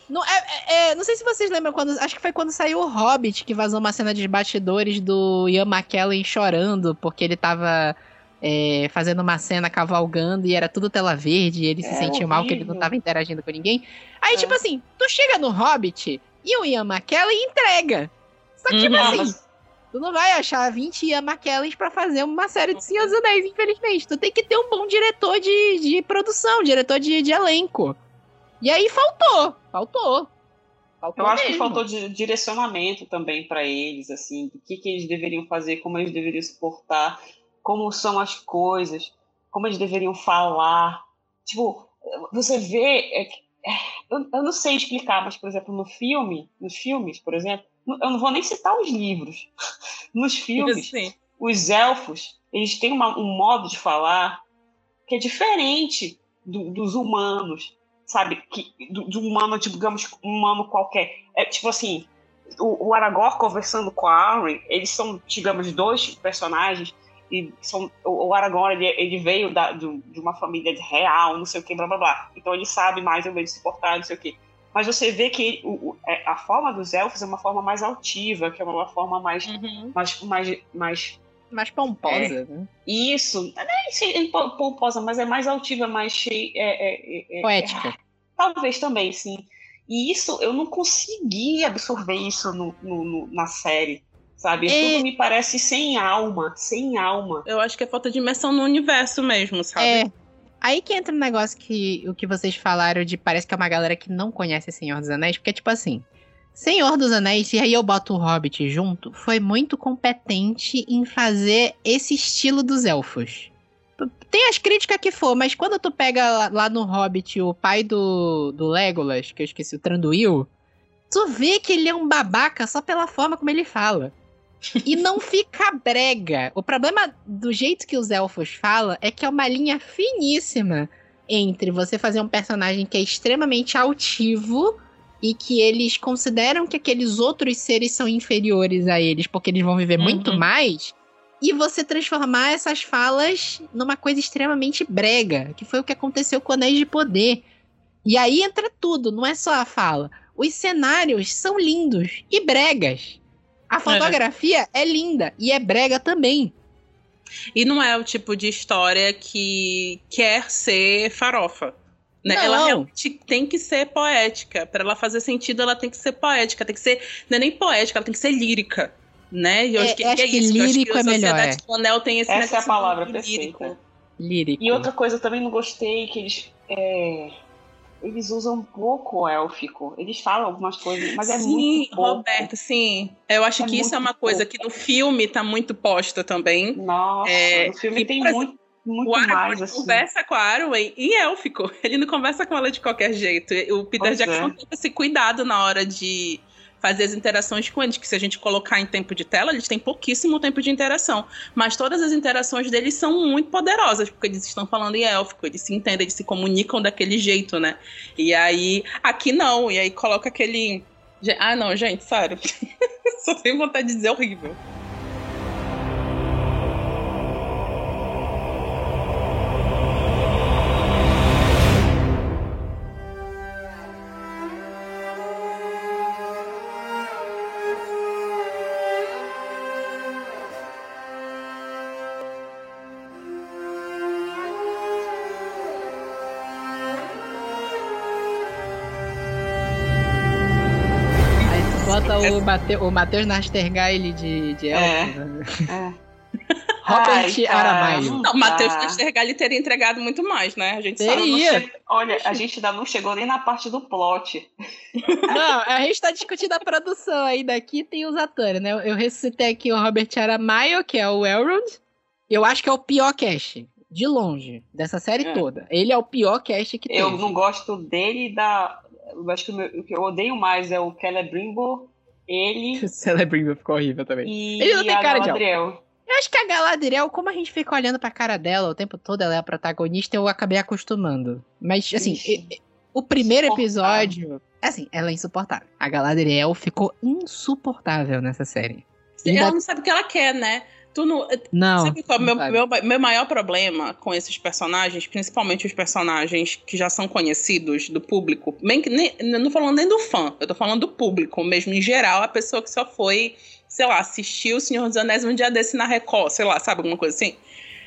Não, é, é, é, não sei se vocês lembram quando. Acho que foi quando saiu o Hobbit, que vazou uma cena de bastidores do Ian McKellen chorando, porque ele tava é, fazendo uma cena cavalgando e era tudo tela verde, e ele se é sentiu mal que ele não tava interagindo com ninguém. Aí, tipo é. assim, tu chega no Hobbit e o Ian McKellen entrega. Só que, tipo uhum. assim, tu não vai achar 20 Ian McKellens pra fazer uma série de Senhor dos Anéis, infelizmente. Tu tem que ter um bom diretor de, de produção, diretor de, de elenco. E aí faltou, faltou. Faltou eu acho mesmo. que faltou de direcionamento também para eles, assim, do que, que eles deveriam fazer, como eles deveriam se portar como são as coisas, como eles deveriam falar. Tipo, você vê. É, é, eu, eu, não sei explicar, mas, por exemplo, no filme, nos filmes, por exemplo, eu não vou nem citar os livros. Nos filmes, Sim. os elfos, eles têm uma, um modo de falar que é diferente do, dos humanos, sabe? Que, do, do humano, tipo, digamos, um humano qualquer. É tipo assim, o, o Aragorn conversando com a Arwen, eles são, digamos, dois personagens e são, o Aragorn ele, ele veio da, do, de uma família real, não sei o que, blá blá blá. Então ele sabe mais ou menos se portar, não sei o que. Mas você vê que o, é, a forma dos elfos é uma forma mais altiva, que é uma forma mais. Uhum. mais, mais, mais mais pomposa, é, né? Isso, não é, é pomposa, mas é mais altiva, mais. É, é, é, Poética. talvez também, sim. E isso, eu não consegui absorver isso no, no, no na série sabe? É... Tudo me parece sem alma, sem alma. Eu acho que é falta de imersão no universo mesmo, sabe? É. Aí que entra um negócio que o que vocês falaram de parece que é uma galera que não conhece Senhor dos Anéis, porque tipo assim, Senhor dos Anéis, e aí eu boto o Hobbit junto, foi muito competente em fazer esse estilo dos elfos. Tem as críticas que for, mas quando tu pega lá, lá no Hobbit o pai do, do Legolas, que eu esqueci, o Tranduil, tu vê que ele é um babaca só pela forma como ele fala e não fica brega. O problema do jeito que os elfos falam é que é uma linha finíssima entre você fazer um personagem que é extremamente altivo e que eles consideram que aqueles outros seres são inferiores a eles porque eles vão viver uhum. muito mais. E você transformar essas falas numa coisa extremamente brega, que foi o que aconteceu com Anéis de Poder. E aí entra tudo, não é só a fala. Os cenários são lindos e bregas. A fotografia é. é linda e é brega também. E não é o tipo de história que quer ser farofa. Né? Ela realmente tem que ser poética. Para ela fazer sentido, ela tem que ser poética. Tem que ser. Não é nem poética, ela tem que ser lírica. Né? E eu é, acho que, acho é que isso. Lírico é melhor. É. Anel tem esse Essa é a palavra perfeita. Lírico. E outra coisa também não gostei, que eles. É eles usam um pouco o élfico. Eles falam algumas coisas, mas é sim, muito pouco. Roberto, sim. Eu acho é que isso é uma coisa pouco. que no filme tá muito posta também. Nossa, é, no filme tem muito, muito o mais. Assim. conversa com a Arwen em élfico. Ele não conversa com ela de qualquer jeito. O Peter pois Jackson é. tem esse cuidado na hora de fazer as interações com eles, que se a gente colocar em tempo de tela, eles têm pouquíssimo tempo de interação. Mas todas as interações deles são muito poderosas, porque eles estão falando em élfico, eles se entendem, eles se comunicam daquele jeito, né? E aí, aqui não, e aí coloca aquele. Ah, não, gente, sério. Só tenho vontade de dizer horrível. O, Mate, o Matheus Nastergaile de, de é. elfo. Né? É. Robert Ai, Aramaio. Não, Matheus Nastergalli teria entregado muito mais, né? A gente teria. Che... Olha, a gente ainda não chegou nem na parte do plot. Não, a gente está discutindo a produção aí daqui, tem os atores, né? Eu ressuscitei aqui o Robert Aramaio, que é o Elrond. Eu acho que é o pior cast, de longe, dessa série é. toda. Ele é o pior cast que tem. Eu não gosto dele da... Eu acho que o que eu odeio mais é o Celebrimbor, ele... Celebrimbor ficou horrível também. E ele não tem cara Galadriel. de eu acho que a Galadriel, como a gente fica olhando pra cara dela o tempo todo, ela é a protagonista, eu acabei acostumando. Mas, assim, o primeiro episódio. Assim, ela é insuportável. A Galadriel ficou insuportável nessa série. Ela não sabe o que ela quer, né? Tu não. Não. Sabe qual é o meu, meu, meu, maior problema com esses personagens, principalmente os personagens que já são conhecidos do público? Nem, nem, não tô falando nem do fã, eu tô falando do público mesmo, em geral, a pessoa que só foi sei lá, assistiu O Senhor dos Anéis um dia desse na Record, sei lá, sabe, alguma coisa assim.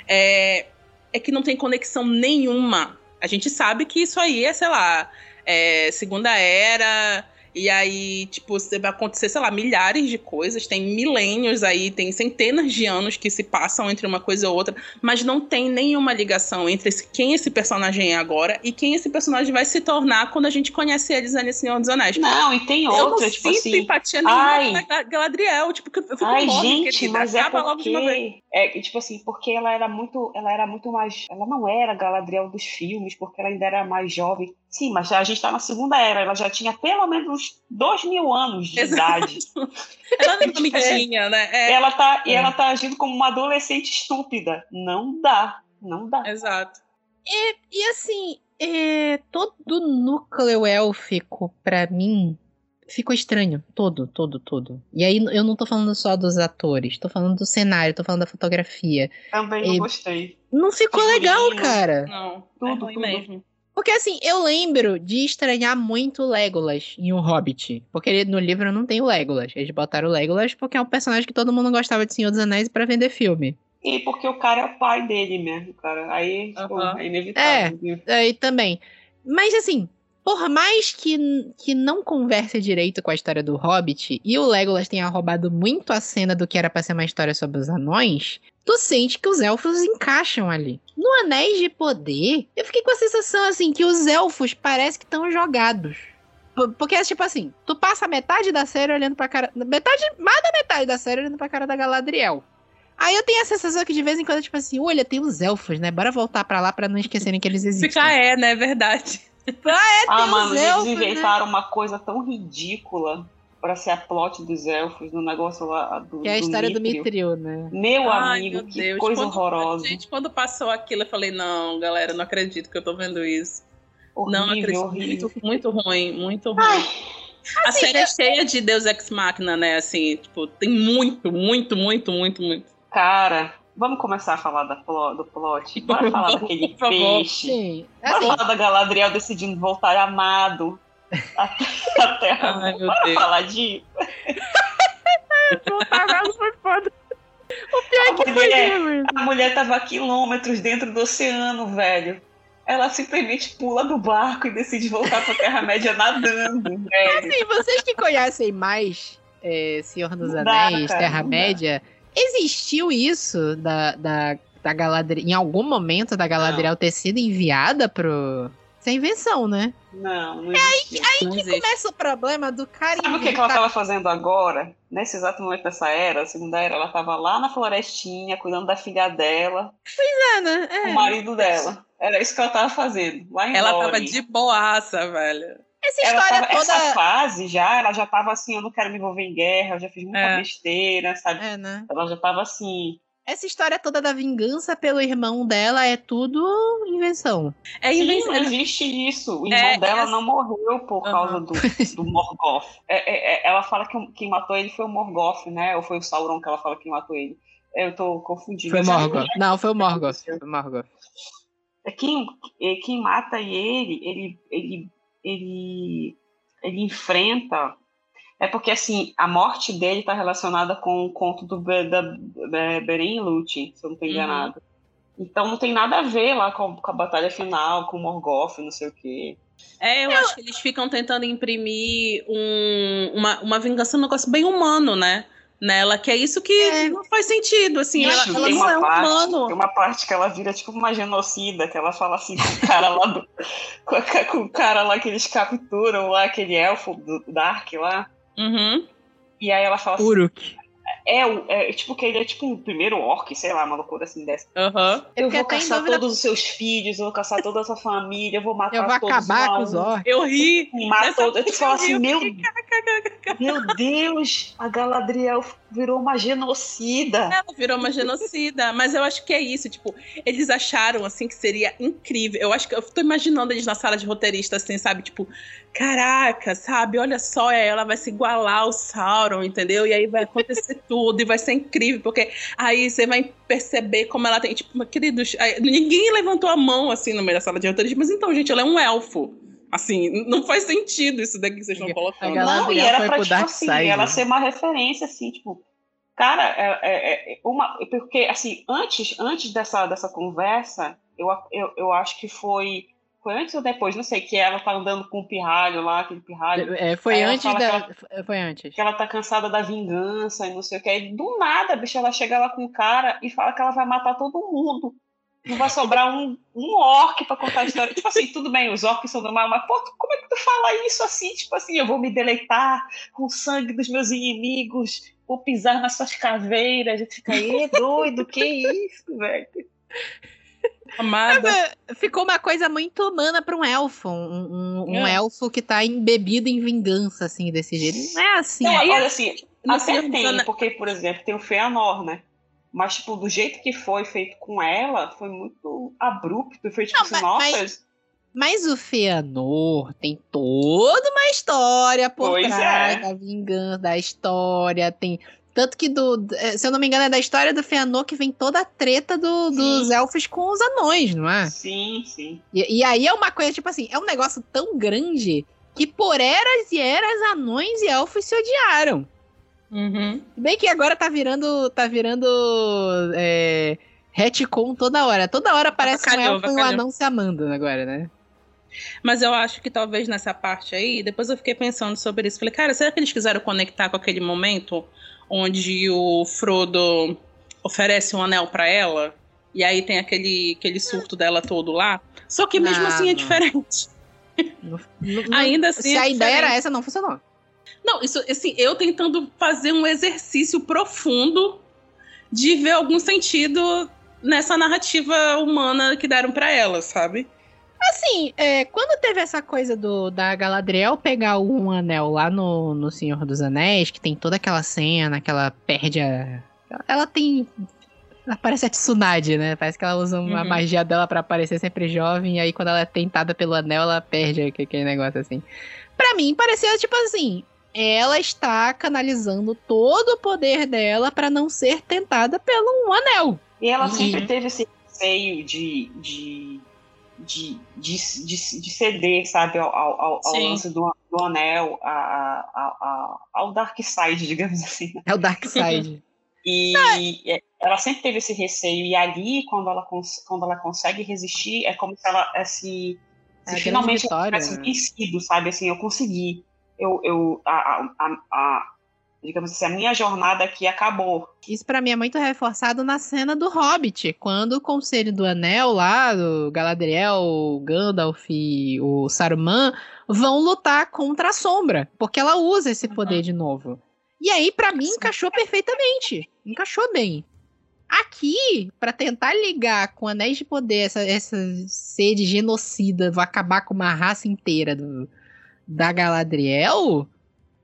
É, é que não tem conexão nenhuma. A gente sabe que isso aí é, sei lá, é, Segunda Era, e aí, tipo, vai acontecer, sei lá, milhares de coisas, tem milênios aí, tem centenas de anos que se passam entre uma coisa e outra, mas não tem nenhuma ligação entre esse, quem esse personagem é agora e quem esse personagem vai se tornar quando a gente conhece eles ali Senhor dos Anéis. Não, e tem outra, eu não tipo sinto assim... empatia nenhuma com a Galadriel, tipo, eu fico Ai, gente, mas é porque... É, tipo assim, porque ela era muito, ela era muito mais, ela não era Galadriel dos filmes, porque ela ainda era mais jovem. Sim, mas a gente está na segunda era, ela já tinha pelo menos uns dois mil anos de Exato. idade. ela não tinha, né? É. Ela tá, é. E ela tá agindo como uma adolescente estúpida. Não dá, não dá. Exato. E, e assim, é, todo núcleo élfico, para mim, ficou estranho. Todo, todo, todo. E aí eu não tô falando só dos atores, tô falando do cenário, tô falando da fotografia. Também não gostei. Não ficou legal, cara. Não, tudo, é tudo. mesmo. Porque assim, eu lembro de estranhar muito Legolas em O Hobbit. Porque no livro não tem o Legolas. Eles botaram o Legolas porque é um personagem que todo mundo gostava de Senhor dos Anéis para vender filme. E porque o cara é o pai dele mesmo, cara. Aí, tipo, é inevitável. É, aí também. Mas assim, por mais que, que não converse direito com a história do Hobbit e o Legolas tenha roubado muito a cena do que era pra ser uma história sobre os anões, tu sente que os elfos encaixam ali. No Anéis de Poder, eu fiquei com a sensação assim que os elfos parece que estão jogados. Porque, tipo assim, tu passa metade da série olhando pra cara. Metade, mais da metade da série olhando pra cara da Galadriel. Aí eu tenho a sensação que de vez em quando, tipo assim, olha, tem os elfos, né? Bora voltar pra lá pra não esquecerem que eles existem. Ficar é, né? Verdade. Ah, é, ah mano, elfos, eles inventaram né? uma coisa tão ridícula pra ser a plot dos elfos no negócio lá do. Que é a história do Mithril, né? Meu Ai, amigo, meu que Deus. coisa quando, horrorosa. Gente, quando passou aquilo, eu falei, não, galera, não acredito que eu tô vendo isso. Horrível, não acredito. Horrível. Muito, muito ruim, muito ruim. Ai. A assim, série é cheia de Deus Ex Machina, né? Assim, tipo, tem muito, muito, muito, muito, muito. Cara, Vamos começar a falar da do plot? Bora falar daquele peixe. Sim. Bora assim. falar da Galadriel decidindo voltar amado à Terra. Ai, meu Bora Deus. falar disso. voltar amado foi foda. O pior é que mulher, foi A mulher tava a quilômetros dentro do oceano, velho. Ela simplesmente pula do barco e decide voltar pra Terra-média nadando, velho. Assim, vocês que conhecem mais é, Senhor dos Anéis, Terra-média Existiu isso da, da, da Galadriel, em algum momento da Galadriel ter sido enviada pro. Sem invenção, né? Não, não é aí, aí não que existe. começa o problema do cara. Sabe o que, que ela estava fazendo agora? Nesse exato momento dessa era, a segunda era, ela estava lá na florestinha, cuidando da filha dela. Pois é, né? É. O marido dela. Era isso que ela estava fazendo. Lá em ela estava de boaça, velho. Essa história tava, toda. Essa fase já, ela já tava assim, eu não quero me envolver em guerra, eu já fiz muita é. besteira, sabe? É, né? Ela já tava assim. Essa história toda da vingança pelo irmão dela é tudo invenção. É invenção. Sim, não existe isso. O irmão é, dela é... não morreu por uhum. causa do, do Morgoth. É, é, é, ela fala que quem matou ele foi o Morgoth, né? Ou foi o Sauron que ela fala que matou ele. Eu tô confundindo. Foi o Morgoth. Não, foi o Morgoth. Foi o Morgoth. Quem, quem mata ele, ele, ele, ele ele enfrenta. É porque, assim, a morte dele está relacionada com o conto do da, Beren Lute, se eu não estou enganado. Uhum. Então não tem nada a ver lá com, com, a batalha final, com Morgoth, não sei o quê. É, eu, eu, acho que eles ficam tentando imprimir um, uma, uma vingança, um negócio bem humano, né? Nela, que é isso que é. não faz sentido, assim, ela, ela não é parte, humano. Tem uma parte que ela vira tipo uma genocida, que ela fala assim com o cara lá do. com, a, com, o cara lá que eles capturam lá, aquele elfo do Dark lá. Uhum. E aí ela fala assim. É, é, tipo que ele é tipo um primeiro orc, sei lá, uma loucura assim dessa. Uhum. Eu vou caçar dúvida... todos os seus filhos, eu vou caçar toda a sua família, eu vou matar eu vou todos acabar com os orcs. Eu ri. Mato, eu te falo assim, meu, meu Deus, a Galadriel virou uma genocida. Ela virou uma genocida, mas eu acho que é isso, tipo, eles acharam assim que seria incrível. Eu acho que eu tô imaginando eles na sala de roteirista assim, sabe, tipo, caraca, sabe? Olha só, ela vai se igualar ao Sauron, entendeu? E aí vai acontecer tudo e vai ser incrível, porque aí você vai perceber como ela tem, tipo, queridos, ninguém levantou a mão assim no meio da sala de roteiristas, mas então, gente, ela é um elfo. Assim, não faz sentido isso daqui que vocês estão colocando. Não, e era pra, tipo assim, side, ela né? ser uma referência, assim, tipo, cara, é, é, é, uma, porque, assim, antes, antes dessa, dessa conversa, eu, eu, eu acho que foi foi antes ou depois? Não sei, que ela tá andando com o pirralho lá, aquele pirralho. É, foi antes da. Ela, foi antes. Que ela tá cansada da vingança e não sei o que. Aí, do nada, bicho, ela chega lá com o cara e fala que ela vai matar todo mundo. Não vai sobrar um, um orc pra contar a história. tipo assim, tudo bem, os orcs são do mal, mas pô, como é que tu fala isso assim? Tipo assim, eu vou me deleitar com o sangue dos meus inimigos, vou pisar nas suas caveiras. A gente fica aí, doido, que isso, velho? Amada. Ficou uma coisa muito humana para um elfo. Um, um, é. elfo que tá embebido em vingança, assim, desse jeito. Não é assim. Não, olha assim, até tem, porque, por exemplo, tem o Feanor, né? Mas, tipo, do jeito que foi feito com ela, foi muito abrupto. Foi tipo Não, assim, nossa. Mas, mas o Feanor tem toda uma história por pois trás é. da vingança, da história. Tem tanto que, do, é, se eu não me engano, é da história do Feanor que vem toda a treta do, dos elfos com os anões, não é? Sim, sim. E, e, aí é uma coisa, tipo assim, é um negócio tão grande que por eras e eras anões e elfos se odiaram. Uhum. Bem que agora tá virando. tá virando. É, retcon toda hora. Toda hora parece um elfo e um anão se amando agora, né? Mas eu acho que talvez nessa parte aí, depois eu fiquei pensando sobre isso. Falei, cara, será que eles quiseram conectar com aquele momento onde o Frodo oferece um anel para ela, e aí tem aquele, aquele surto dela todo lá. Só que mesmo assim é diferente. Não, não, Ainda assim. Se é a diferente. ideia era essa, não funcionou. Não, isso assim, eu tentando fazer um exercício profundo de ver algum sentido nessa narrativa humana que deram para ela, sabe? Assim, é, quando teve essa coisa do da Galadriel pegar um anel lá no, no Senhor dos Anéis, que tem toda aquela cena, que ela perde a. Ela tem. Ela parece a Tsunade, né? Parece que ela usa uma uhum. magia dela para parecer sempre jovem, e aí quando ela é tentada pelo anel, ela perde aquele negócio assim. Pra mim, parecia tipo assim: ela está canalizando todo o poder dela para não ser tentada pelo um anel. E ela sempre teve esse receio de, de de, de, de, de ceder, sabe, ao, ao, ao lance do, do anel, a, a, a, ao Dark Side, digamos assim. É o Dark Side. e é, ela sempre teve esse receio, e ali, quando ela, quando ela consegue resistir, é como se ela é, se, se é finalmente tivesse né? vencido, sabe, assim, eu consegui. Eu, eu, a, a, a, digamos assim, a minha jornada aqui acabou. Isso para mim é muito reforçado na cena do Hobbit, quando o Conselho do Anel lá, o Galadriel, o Gandalf e o Saruman vão lutar contra a Sombra, porque ela usa esse poder uhum. de novo. E aí para mim encaixou perfeitamente, encaixou bem. Aqui, para tentar ligar com Anéis de Poder, essa, essa sede genocida, vai acabar com uma raça inteira do, da Galadriel,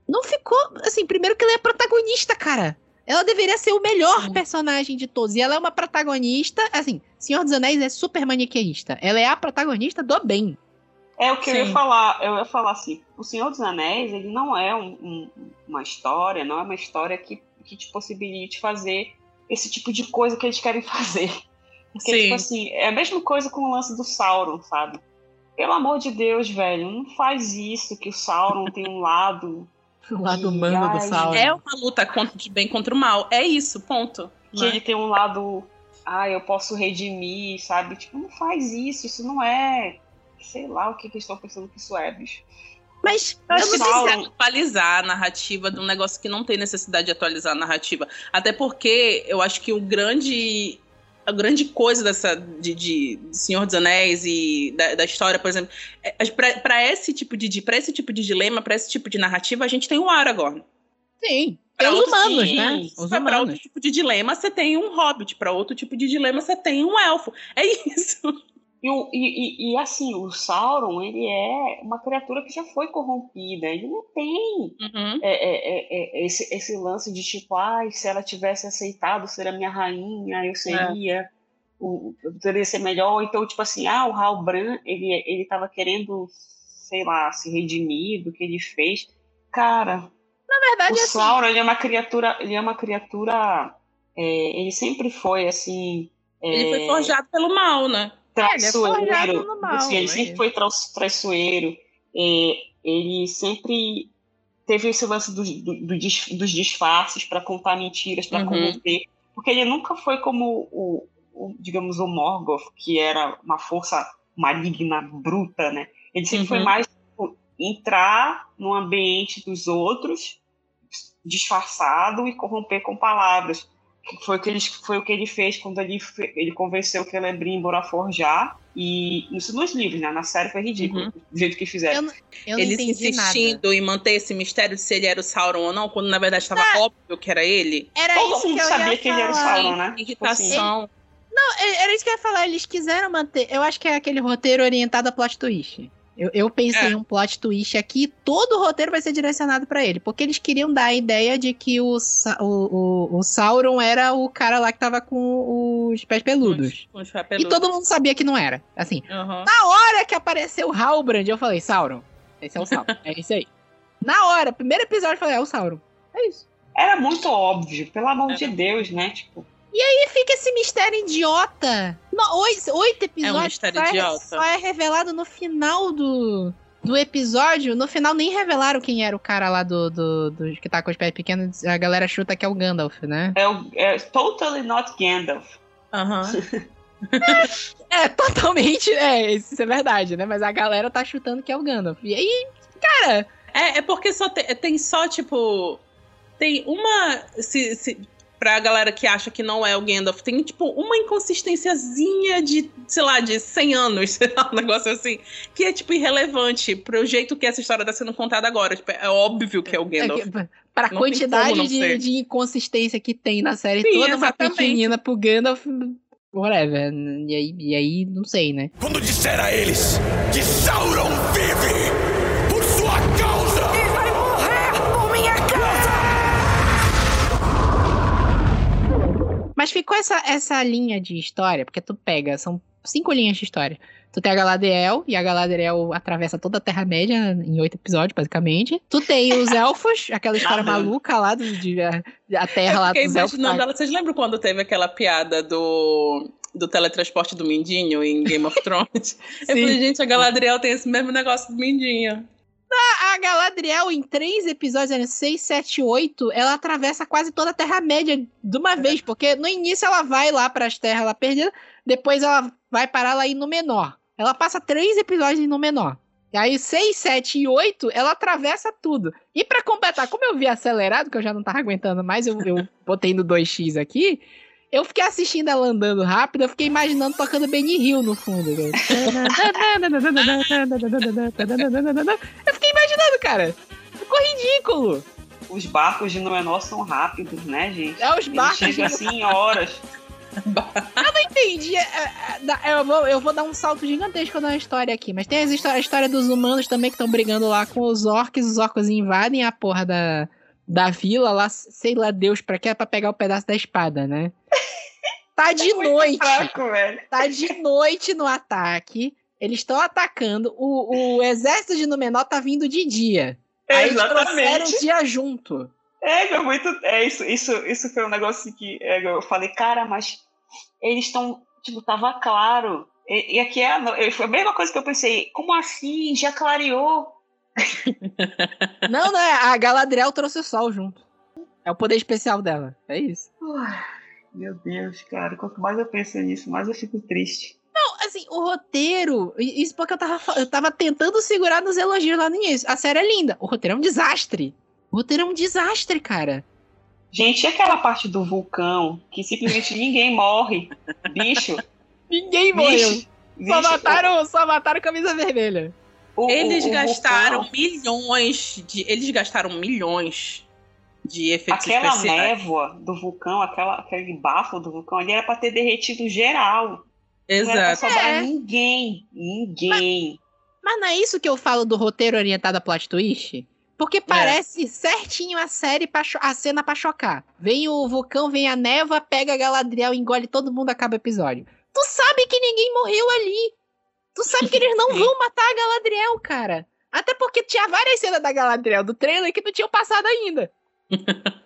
não ficou. Assim, primeiro que ela é protagonista, cara. Ela deveria ser o melhor Sim. personagem de todos. E ela é uma protagonista. Assim, Senhor dos Anéis é super maniqueísta. Ela é a protagonista do bem. É o que Sim. eu ia falar. Eu ia falar assim: O Senhor dos Anéis, ele não é um, um, uma história, não é uma história que, que te possibilite fazer esse tipo de coisa que eles querem fazer. Porque, Sim. tipo assim, é a mesma coisa com o lance do Sauron, sabe? Pelo amor de Deus, velho, não faz isso, que o Sauron tem um lado o lado humano do Sauron. É uma luta contra, de bem contra o mal. É isso, ponto. Que ele tem um lado. Ah, eu posso redimir, sabe? Tipo, não faz isso, isso não é. sei lá o que, que estão pensando que isso é, bicho. Mas eu acho que precisa atualizar a narrativa de um negócio que não tem necessidade de atualizar a narrativa. Até porque eu acho que o grande. A grande coisa dessa de, de Senhor dos Anéis e da, da história, por exemplo, é, para esse tipo de para esse tipo de dilema, para esse tipo de narrativa, a gente tem o Aragorn. Sim. Pra os humanos, sim, né? Os Para outro tipo de dilema, você tem um hobbit. Para outro tipo de dilema, você tem um elfo. É isso. E, e, e, assim, o Sauron, ele é uma criatura que já foi corrompida. Ele não tem uhum. é, é, é, esse, esse lance de tipo, ai, se ela tivesse aceitado ser a minha rainha, eu seria. O, eu poderia ser melhor. Então, tipo assim, ah, o Halbrand, ele, ele tava querendo, sei lá, se redimir do que ele fez. Cara, na verdade, o assim... Sauron, ele é uma criatura, ele é uma criatura, ele sempre foi assim. Ele foi forjado pelo mal, né? Traiçoeiro. É, assim, ele sempre foi traiçoeiro. É, ele sempre teve esse lance do, do, do, dos disfarces para contar mentiras, para uhum. corromper. Porque ele nunca foi como o, o, digamos, o Morgoth, que era uma força maligna, bruta, né? Ele sempre uhum. foi mais tipo, entrar no ambiente dos outros, disfarçado e corromper com palavras foi o que ele, foi o que ele fez quando ele, ele convenceu o Celebrimbor a forjar. E isso nos livros, né? Na série foi ridículo, uhum. do jeito que fizeram. Eu, eu Eles insistindo nada. em manter esse mistério de se ele era o Sauron ou não, quando na verdade estava ah, óbvio que era ele. Era Todo isso mundo que eu sabia ia que ele era o Sauron, né? Irritação. Ele... Não, era isso que eu ia falar. Eles quiseram manter. Eu acho que é aquele roteiro orientado a plot twist. Eu, eu pensei é. em um plot twist aqui, todo o roteiro vai ser direcionado para ele, porque eles queriam dar a ideia de que o, o, o, o, Sauron era o cara lá que tava com os pés peludos. Com os, com os peludos. E todo mundo sabia que não era. Assim, uhum. na hora que apareceu o Halbrand, eu falei, Sauron, esse é o Sauron, é isso aí. Na hora, primeiro episódio, eu falei, é o Sauron. É isso. Era muito óbvio, pelo amor de Deus, né? Tipo, e aí fica esse mistério idiota. No, oito, oito episódios. É um só, é, só é revelado no final do, do episódio. No final nem revelaram quem era o cara lá do, do, do que tá com os pés pequenos. A galera chuta que é o Gandalf, né? É, o, é totally not Gandalf. Aham. Uhum. é, totalmente. É, isso é verdade, né? Mas a galera tá chutando que é o Gandalf. E aí, cara. É, é porque só tem, tem só, tipo. Tem uma. Se, se, pra galera que acha que não é o Gandalf, tem, tipo, uma inconsistênciazinha de, sei lá, de 100 anos, sei lá, um negócio assim, que é, tipo, irrelevante pro jeito que essa história tá sendo contada agora. Tipo, é óbvio que é o é Gandalf. É, pra não quantidade de, de, inconsistência que tem na série Sim, toda, exatamente. uma pequenina pro Gandalf, whatever. E aí, e aí, não sei, né? Quando disser a eles que Sauron vive Mas ficou essa, essa linha de história, porque tu pega, são cinco linhas de história. Tu tem a Galadriel, e a Galadriel atravessa toda a Terra-média em oito episódios, basicamente. Tu tem os elfos, aquela história maluca lá do, de, de, a Terra lá dos imaginando ela. Vocês lembram quando teve aquela piada do do teletransporte do Mindinho em Game of Thrones. eu falei, gente, a Galadriel tem esse mesmo negócio do Mindinho. A Galadriel, em três episódios, 6, 7, 8, ela atravessa quase toda a Terra-média de uma vez, porque no início ela vai lá para as terras lá perdidas, depois ela vai parar lá em menor. Ela passa três episódios em menor. E aí, 6, 7 e 8, ela atravessa tudo. E para completar, como eu vi acelerado, que eu já não tava aguentando mais, eu, eu botei no 2x aqui, eu fiquei assistindo ela andando rápido, eu fiquei imaginando tocando Benny Hill no fundo. eu fiquei imaginando, cara. Ficou ridículo. Os barcos de Númenor são rápidos, né, gente? É, os barcos. Chegam assim em horas. eu não entendi. Eu vou, eu vou dar um salto gigantesco na história aqui. Mas tem a história dos humanos também que estão brigando lá com os orcs. Os orcs invadem a porra da, da vila lá, sei lá Deus pra quê, é pra pegar o pedaço da espada, né? Tá de é noite. Fraco, tá de noite no ataque. Eles estão atacando. O, o exército de Númenor tá vindo de dia. É, Aí exatamente. eles o dia junto. É, é, muito. É, isso, isso, isso foi um negócio que é, eu falei, cara, mas eles estão. Tipo, tava claro. E, e aqui é a, foi a mesma coisa que eu pensei. Como assim? Já clareou? não, não, é. A Galadriel trouxe o sol junto. É o poder especial dela. É isso. Meu Deus, cara. Quanto mais eu penso nisso, mais eu fico triste. Não, assim, o roteiro. Isso porque eu tava, eu tava tentando segurar nos elogios lá no início. A série é linda. O roteiro é um desastre. O roteiro é um desastre, cara. Gente, e aquela parte do vulcão que simplesmente ninguém morre? Bicho. Ninguém morreu. Só mataram, só mataram camisa vermelha. O, eles o, o gastaram vulcão... milhões de. Eles gastaram milhões de efeitos Aquela especiais. névoa do vulcão, aquela, aquele bafo do vulcão ali era pra ter derretido geral. Exato. Não era pra sobrar é. ninguém. Ninguém. Mas, mas, não é isso que eu falo do roteiro orientado a plot twist? Porque é. parece é. certinho a série, pra, a cena pra chocar. Vem o vulcão, vem a névoa, pega a Galadriel, engole todo mundo, acaba o episódio. Tu sabe que ninguém morreu ali. Tu sabe que eles não vão matar a Galadriel, cara. Até porque tinha várias cenas da Galadriel do trailer que não tinham passado ainda.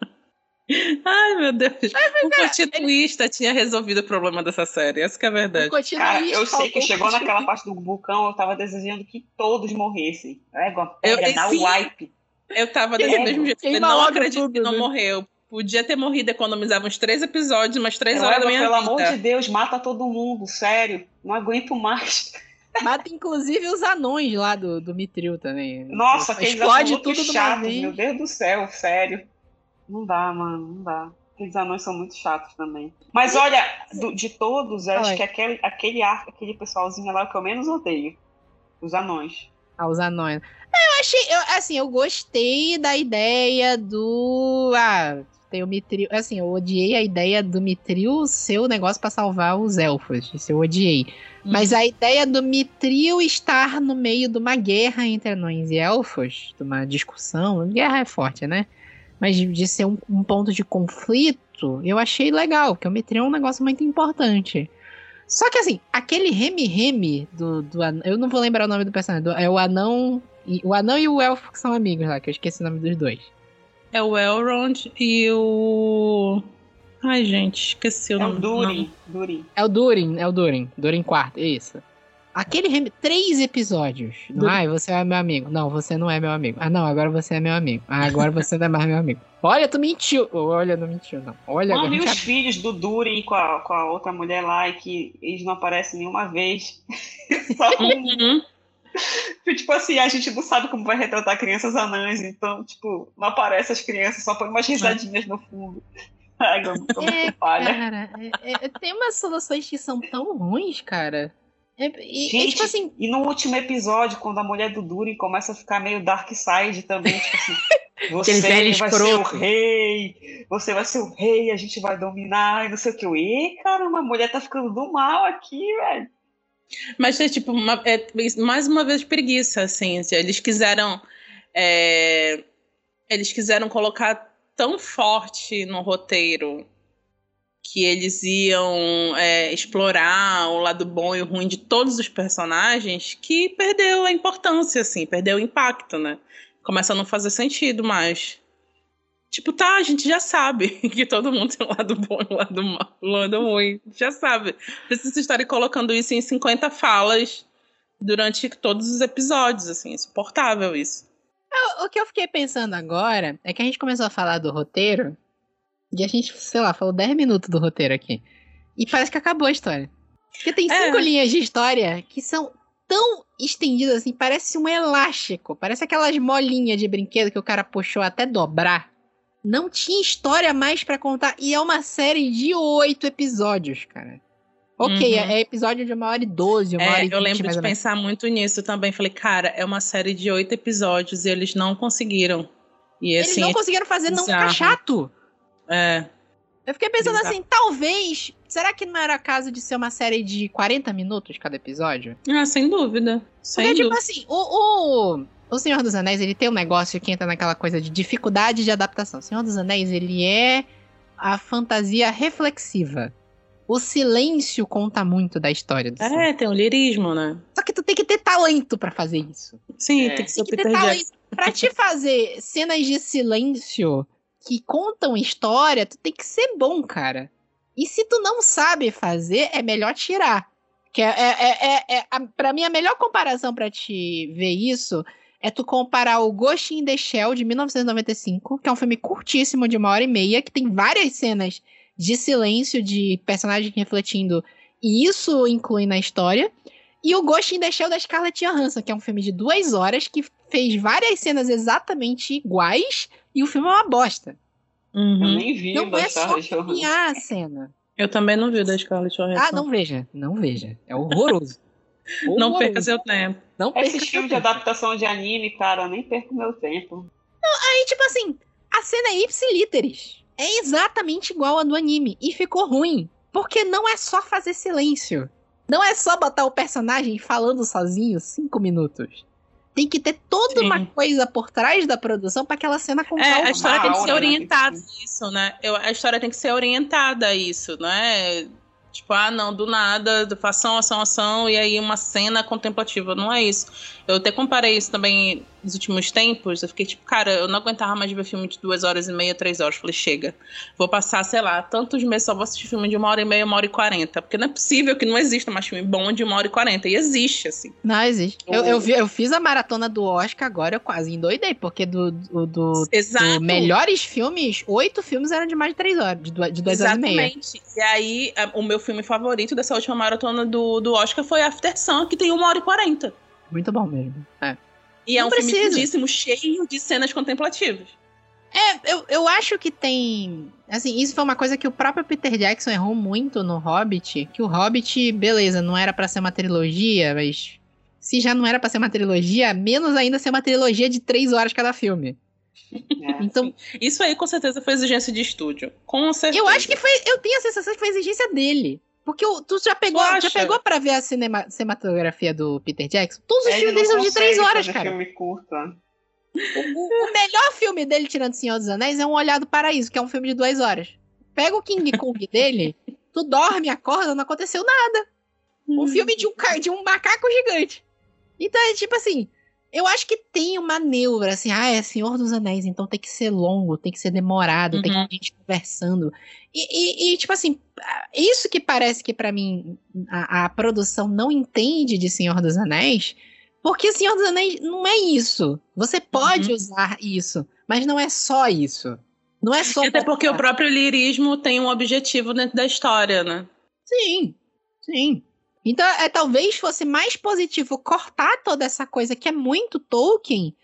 Ai, meu Deus. o continuista ele... tinha resolvido o problema dessa série. Essa que é a verdade. Cara, eu sei que chegou naquela parte do vulcão, eu tava desejando que todos morressem. Égua, pega, eu, dá o wipe. Eu tava desse mesmo jeito. Eu não acredito tudo, que não né? morreu. Podia ter morrido, economizava uns três episódios, umas três horas da minha pelo vida. Pelo amor de Deus, mata todo mundo, sério. Não aguento mais. Mata inclusive os anões lá do, do Mitril também. Nossa, aqueles Explode tudo chatos, meu Deus do céu, sério. Não dá, mano, não dá. Aqueles anões são muito chatos também. Mas olha, do, de todos, acho que aquele, aquele ar, aquele pessoalzinho lá é o que eu menos odeio. Os anões. Ah, os anões. Eu achei, eu, assim, eu gostei da ideia do. Ah, tem o Mitril. Assim, eu odiei a ideia do Mitril ser o negócio para salvar os elfos. Isso eu odiei. Hum. Mas a ideia do Mitril estar no meio de uma guerra entre anões e elfos, de uma discussão, guerra é forte, né? Mas de, de ser um, um, ponto de conflito, eu achei legal, porque o Mitril é um negócio muito importante. Só que assim, aquele Remy-Remy do, do. Eu não vou lembrar o nome do personagem. Do, é o anão. O anão e o elfo que são amigos lá, que eu esqueci o nome dos dois. É o Elrond e o. Ai, gente, esqueci o é nome. É o Durin. Durin. É o Durin, é o Durin. Durin quarto, isso. Aquele rem... três episódios. Do... Ai, você é meu amigo. Não, você não é meu amigo. Ah, não, agora você é meu amigo. Ah, agora você não é mais meu amigo. Olha, tu mentiu. Olha, não mentiu, não. Olha, Mano, agora... os filhos do Durin com a, com a outra mulher lá e que eles não aparecem nenhuma vez. Só um... tipo assim, a gente não sabe como vai retratar crianças anãs, então, tipo, não aparece as crianças, só põe umas risadinhas no fundo. é, cara, é, é, tem umas soluções que são tão ruins, cara. É, e, Gente, tipo assim... e no último episódio, quando a mulher do Durin começa a ficar meio dark side também, tipo assim, você vai escroto. ser o rei, você vai ser o rei, a gente vai dominar, e não sei o que. Eu, e caramba, a mulher tá ficando do mal aqui, velho. Mas é tipo, uma, é, mais uma vez preguiça, assim. Eles quiseram. É, eles quiseram colocar tão forte no roteiro que eles iam é, explorar o lado bom e o ruim de todos os personagens que perdeu a importância, assim, perdeu o impacto, né? Começa a não fazer sentido mais. Tipo, tá, a gente já sabe que todo mundo tem um lado bom e um lado mal, um lado ruim. Já sabe. Precisa estarem colocando isso em 50 falas durante todos os episódios, assim, é insuportável isso. O que eu fiquei pensando agora é que a gente começou a falar do roteiro e a gente, sei lá, falou 10 minutos do roteiro aqui. E parece que acabou a história. Porque tem é. cinco é. linhas de história que são tão estendidas assim, parece um elástico. Parece aquelas molinhas de brinquedo que o cara puxou até dobrar. Não tinha história mais para contar. E é uma série de oito episódios, cara. Ok, uhum. é episódio de uma hora e doze, uma é, hora e vinte, Eu lembro de pensar muito nisso também. Falei, cara, é uma série de oito episódios e eles não conseguiram. E, assim, eles não conseguiram fazer não ficar chato. É. Eu fiquei pensando assim, talvez. Será que não era caso de ser uma série de 40 minutos cada episódio? Ah, sem dúvida. Sem Porque, tipo dúvida. tipo assim, o, o, o Senhor dos Anéis, ele tem um negócio que entra naquela coisa de dificuldade de adaptação. O Senhor dos Anéis, ele é a fantasia reflexiva. O silêncio conta muito da história do É, tem o lirismo, né? Só que tu tem que ter talento para fazer isso. Sim, é. tem que ser tem que ter talento. Pra te fazer cenas de silêncio que contam história, tu tem que ser bom, cara. E se tu não sabe fazer, é melhor tirar. Que é, é, é, é, é para mim a melhor comparação para te ver isso é tu comparar o Ghost in the Shell de 1995, que é um filme curtíssimo de uma hora e meia, que tem várias cenas de silêncio de personagem refletindo E isso inclui na história. E o Ghost in the Shell da Scarlett Johansson, que é um filme de duas horas que fez várias cenas exatamente iguais e o filme é uma bosta. Uhum. Eu nem vi não é só copiar a cena. Eu também não vi o da Scarlett Johansson. Ah, não veja, não veja. É horroroso. Não perca seu tempo. Não Esse filme de adaptação de anime, cara, eu nem perco meu tempo. Não, aí, tipo assim, a cena é ipsiliteris. É exatamente igual a do anime. E ficou ruim. Porque não é só fazer silêncio. Não é só botar o personagem falando sozinho cinco minutos. Tem que ter toda Sim. uma coisa por trás da produção para aquela cena com É, a história tem que ser orientada a isso, né? Eu, a história tem que ser orientada a isso, não é? Tipo, ah, não, do nada, ação, ação, ação, e aí uma cena contemplativa. Não é isso. Eu até comparei isso também nos últimos tempos, eu fiquei tipo, cara, eu não aguentava mais ver filme de duas horas e meia, três horas. Falei, chega, vou passar, sei lá, tantos meses só vou assistir filme de uma hora e meia, uma hora e quarenta. Porque não é possível que não exista mais filme bom de uma hora e quarenta. E existe, assim. Não, existe. Eu, eu, vi, eu fiz a maratona do Oscar agora, eu quase endoidei, porque do, do, do, do melhores filmes, oito filmes eram de mais de três horas, de, de duas Exatamente. horas e meia. Exatamente. E aí, o meu filme favorito dessa última maratona do, do Oscar foi After Sun, que tem uma hora e quarenta. Muito bom mesmo. É. E é não é um precisa. filme lindíssimo, cheio de cenas contemplativas. É, eu, eu acho que tem. Assim, isso foi uma coisa que o próprio Peter Jackson errou muito no Hobbit. Que o Hobbit, beleza, não era para ser uma trilogia, mas. Se já não era para ser uma trilogia, menos ainda ser uma trilogia de três horas cada filme. É, então, isso aí com certeza foi exigência de estúdio. Com certeza. Eu acho que foi. Eu tenho a sensação que foi exigência dele. Porque tu já pegou, tu já pegou pra ver a cinema, cinematografia do Peter Jackson? Todos os filmes dele são de três horas, cara. filme curto. O, o, melhor filme dele, tirando Senhor dos Anéis, é Um Olhar do Paraíso, que é um filme de duas horas. Pega o King Kong dele, tu dorme, acorda, não aconteceu nada. Um filme de um, de um macaco gigante. Então é tipo assim, eu acho que tem uma neura, assim, ah, é Senhor dos Anéis, então tem que ser longo, tem que ser demorado, uhum. tem que ter gente conversando. E, e, e, tipo assim, isso que parece que para mim a, a, produção não entende de Senhor dos Anéis, porque Senhor dos Anéis não é isso. Você pode uhum. usar isso, mas não é só isso. Não é só. Até porque o próprio lirismo tem um objetivo dentro da história, né? Sim, sim. Então, é, talvez fosse mais positivo cortar toda essa coisa que é muito Tolkien,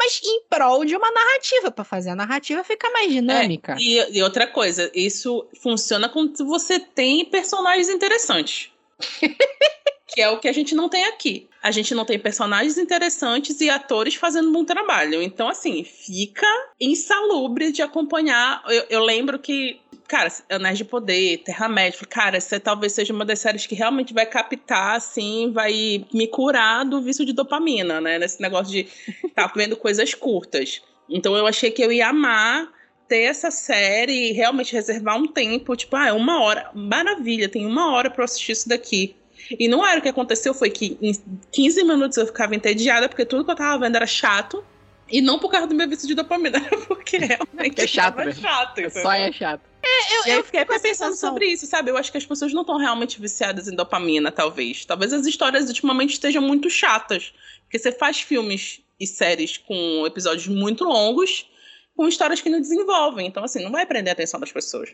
mas em prol de uma narrativa, para fazer a narrativa ficar mais dinâmica. É, e, e, outra coisa, isso funciona quando você tem personagens interessantes. que é o que a gente não tem aqui. A gente não tem personagens interessantes e atores fazendo um bom trabalho. Então, assim, fica insalubre de acompanhar. Eu, eu lembro que cara, Anéis de Poder, Terra-média, cara, essa talvez seja uma das séries que realmente vai captar, assim, vai me curar do vício de dopamina, né? Nesse negócio de estar tá vendo coisas curtas. Então eu achei que eu ia amar ter essa série e realmente reservar um tempo, tipo, ah, é uma hora, maravilha, tem uma hora para assistir isso daqui. E não era o que aconteceu, foi que em 15 minutos eu ficava entediada, porque tudo que eu tava vendo era chato. E não por causa do meu vício de dopamina, porque realmente é chato, chato. É só é chato. É, eu, eu fiquei pensando sobre isso, sabe? Eu acho que as pessoas não estão realmente viciadas em dopamina, talvez. Talvez as histórias ultimamente estejam muito chatas. Porque você faz filmes e séries com episódios muito longos, com histórias que não desenvolvem. Então, assim, não vai prender a atenção das pessoas.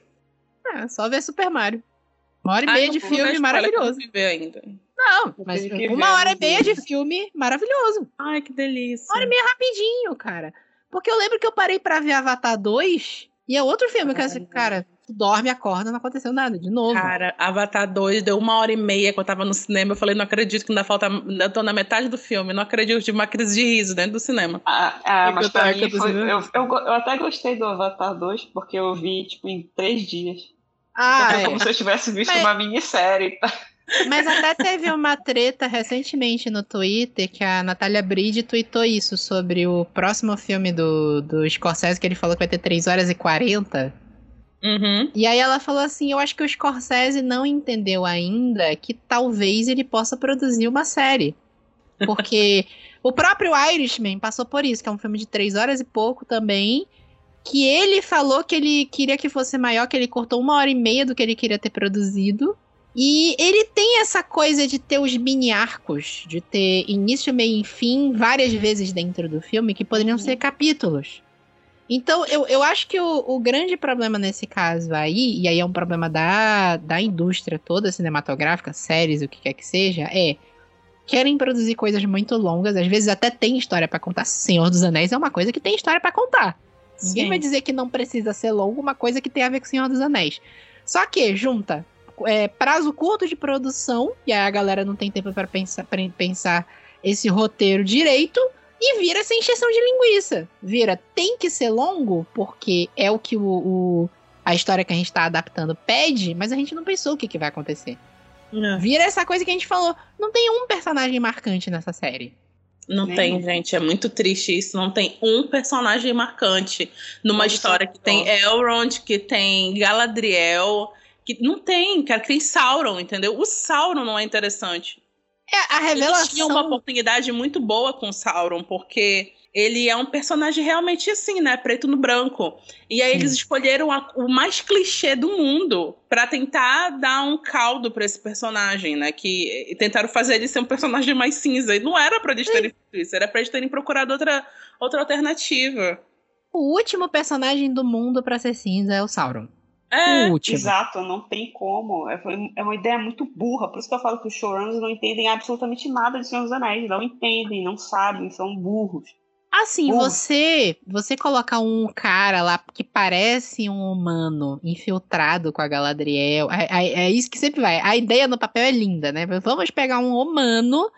É, só ver Super Mario. Uma hora e meia de filme maravilhoso. Ainda. Não, mas uma hora e meia de filme maravilhoso. Ai, que delícia. Uma hora e meia rapidinho, cara. Porque eu lembro que eu parei para ver Avatar 2 e é outro filme que eu assim, cara, tu dorme, acorda, não aconteceu nada, de novo. Cara, Avatar 2 deu uma hora e meia que eu tava no cinema. Eu falei, não acredito que ainda falta. Eu tô na metade do filme, não acredito, tive uma crise de riso dentro do cinema. Ah, ah mas pra mim foi, eu, eu, eu, até gostei do Avatar 2, porque eu vi, tipo, em três dias. Ah, então, é. como se eu tivesse visto mas... uma minissérie. Mas até teve uma treta recentemente no Twitter que a Natália Bride tweetou isso sobre o próximo filme do, do Scorsese, que ele falou que vai ter 3 horas e 40. Uhum. E aí ela falou assim: Eu acho que o Scorsese não entendeu ainda que talvez ele possa produzir uma série. Porque o próprio Irishman passou por isso, que é um filme de 3 horas e pouco também. Que ele falou que ele queria que fosse maior, que ele cortou uma hora e meia do que ele queria ter produzido. E ele tem essa coisa de ter os mini arcos, de ter início, meio e fim várias vezes dentro do filme, que poderiam uhum. ser capítulos. Então, eu, eu acho que o, o grande problema nesse caso aí, e aí é um problema da, da indústria toda cinematográfica, séries, o que quer que seja, é querem produzir coisas muito longas, às vezes até tem história para contar. Senhor dos Anéis é uma coisa que tem história para contar. Sim. Ninguém vai dizer que não precisa ser longo uma coisa que tem a ver com Senhor dos Anéis. Só que junta é, prazo curto de produção, e aí a galera não tem tempo para pensar, pra pensar esse roteiro direito, e vira essa encheção de linguiça. Vira, tem que ser longo, porque é o que o, o a história que a gente tá adaptando pede, mas a gente não pensou o que, que vai acontecer. Não. Vira essa coisa que a gente falou. Não tem um personagem marcante nessa série. Não Nem tem, gente. É muito triste isso. Não tem um personagem marcante numa história que tem Elrond, que tem Galadriel, que não tem, cara, que tem Sauron, entendeu? O Sauron não é interessante. É, a revelação. Eles tinham uma oportunidade muito boa com Sauron, porque ele é um personagem realmente assim, né? Preto no branco. E aí Sim. eles escolheram a, o mais clichê do mundo para tentar dar um caldo para esse personagem, né? Que tentaram fazer ele ser um personagem mais cinza. E não era para eles terem feito isso, era para eles terem procurado outra, outra alternativa. O último personagem do mundo para ser cinza é o Sauron. É, exato, não tem como. É, é uma ideia muito burra. Por isso que eu falo que os showrunners não entendem absolutamente nada de Senhor dos Anéis. Não entendem, não sabem, são burros. Assim, você você colocar um cara lá que parece um humano infiltrado com a Galadriel, é, é, é isso que sempre vai. A ideia no papel é linda, né? Vamos pegar um humano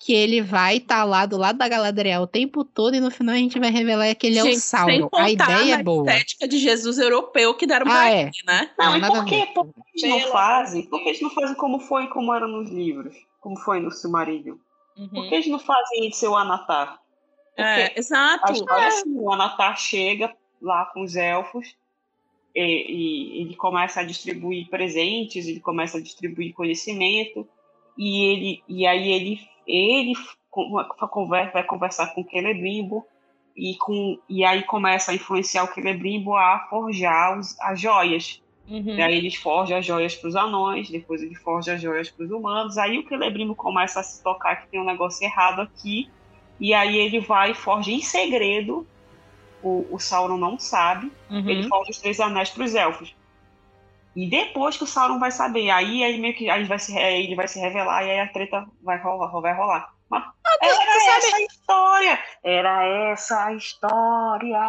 que ele vai estar tá lá do lado da Galadriel o tempo todo e no final a gente vai revelar que ele gente, é o Sauron. A ideia é boa. A estética de Jesus europeu que deram ah, é. né? Não, não e por que, por que eles não fazem? Por que eles não fazem como foi como era nos livros? Como foi no Silmarillion? Uhum. Por que eles não fazem isso seu Anatar? é, exato. História, é. Assim, o Anatar chega lá com os elfos e, e, ele começa a distribuir presentes, ele começa a distribuir conhecimento e ele e aí ele ele vai conversar com o Celebrimbo e, com, e aí começa a influenciar o Celebrimbo a forjar os, as joias. Uhum. E aí eles forjam as joias para os anões, depois ele forja as joias para os humanos. Aí o Celebrimbo começa a se tocar que tem um negócio errado aqui. E aí ele vai e forja em segredo. O, o Sauron não sabe. Uhum. Ele forja os três anéis para os elfos. E depois que o Sauron vai saber, aí, aí meio que aí vai se, ele vai se revelar e aí a treta vai rolar. Vai rolar. Mas ah, era essa a história! Era essa a história!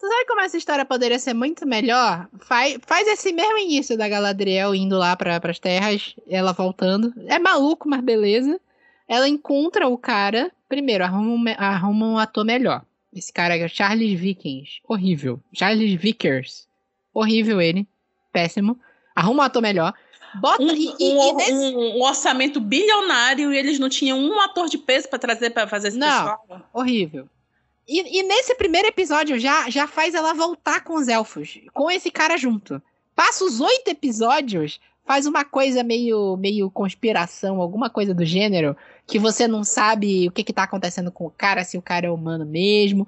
Tu sabe como essa história poderia ser muito melhor? Faz, faz esse mesmo início da Galadriel indo lá para as terras, ela voltando. É maluco, mas beleza. Ela encontra o cara. Primeiro, arruma, arruma um ator melhor. Esse cara é Charles Vikings. Horrível. Charles Vickers. Horrível ele péssimo. Arruma um ator melhor. Bota um, e, e, um, nesse... um, orçamento bilionário e eles não tinham um ator de peso para trazer para fazer esse não, pessoal. Horrível. E, e, nesse primeiro episódio já, já faz ela voltar com os elfos, com esse cara junto. Passa os oito episódios, faz uma coisa meio, meio conspiração, alguma coisa do gênero, que você não sabe o que, que tá acontecendo com o cara, se o cara é humano mesmo.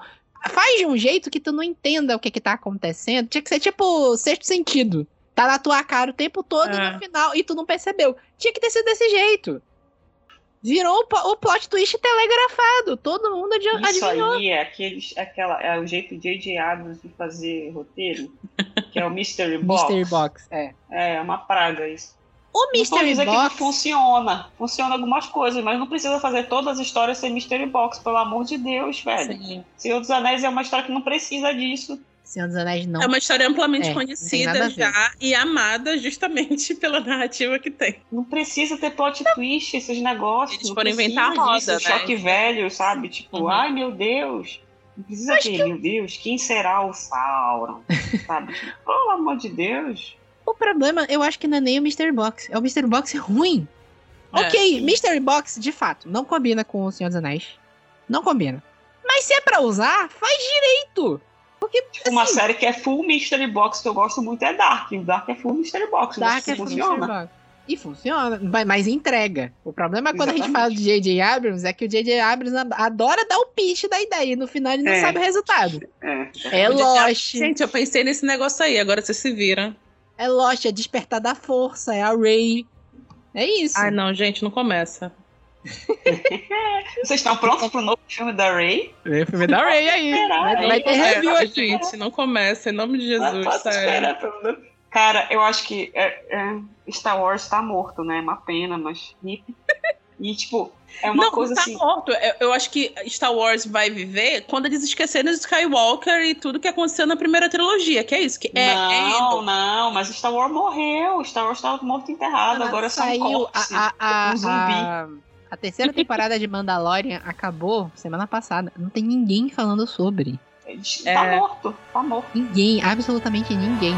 Faz de um jeito que tu não entenda o que, que tá acontecendo. Tinha que ser tipo sexto sentido. Tá na tua cara o tempo todo é. e no final. E tu não percebeu. Tinha que ter sido desse jeito. Virou o, o plot twist telegrafado. Todo mundo adi Isso adivinhou. aí é, aqueles, aquela, é o jeito de J.J. Abrams de fazer roteiro. que é o Mystery Box. Mystery Box, é. É, é uma praga isso. O Mystery não Box. Que funciona. Funciona algumas coisas, mas não precisa fazer todas as histórias ser Mystery Box, pelo amor de Deus, velho. Sim. Senhor dos Anéis é uma história que não precisa disso. Senhor dos Anéis não. É uma história amplamente é, conhecida já e amada justamente pela narrativa que tem. Não precisa ter plot não. twist, esses negócios. Eles foram inventar a roda, né? Choque velho, sabe? Tipo, uhum. ai meu Deus. Não precisa Acho ter, meu Deus, quem será o Sauron? sabe? Pelo amor de Deus. O problema, eu acho que não é nem o Mystery Box. É o Mystery Box ruim. É, ok. Mystery Box, de fato, não combina com o Senhor dos Anéis. Não combina. Mas se é pra usar, faz direito. Porque, tipo, assim, uma série que é full mystery box que eu gosto muito é Dark. O Dark é full mystery box. Dark é full funciona. mystery box. E funciona, mas entrega. O problema é quando Exatamente. a gente fala de J.J. Abrams, é que o J.J. Abrams adora dar o pitch da ideia e no final ele não é. sabe o resultado. É, é Lost. Gente, eu pensei nesse negócio aí, agora você se vira. É Lost, é Despertar da Força, é a Ray. É isso. Ai, não, gente, não começa. Vocês estão prontos pro novo filme da Ray? Vem o filme da Ray aí. Vai, vai ter review é, aqui. Gente, não começa, em nome de Jesus, sério. Cara, eu acho que é, é, Star Wars tá morto, né? É uma pena, mas hip. E, tipo, é uma não, coisa tá assim. morto. Eu, eu, acho que Star Wars vai viver quando eles esquecerem os Skywalker e tudo que aconteceu na primeira trilogia, que é isso. Que é, não, é não, mas Star Wars morreu. Star Wars estava morto e enterrado. Agora saiu um corpse, a, a, um zumbi. A, terceira temporada de Mandalorian acabou semana passada. Não tem ninguém falando sobre. Tá é... morto, tá morto. Ninguém, absolutamente ninguém.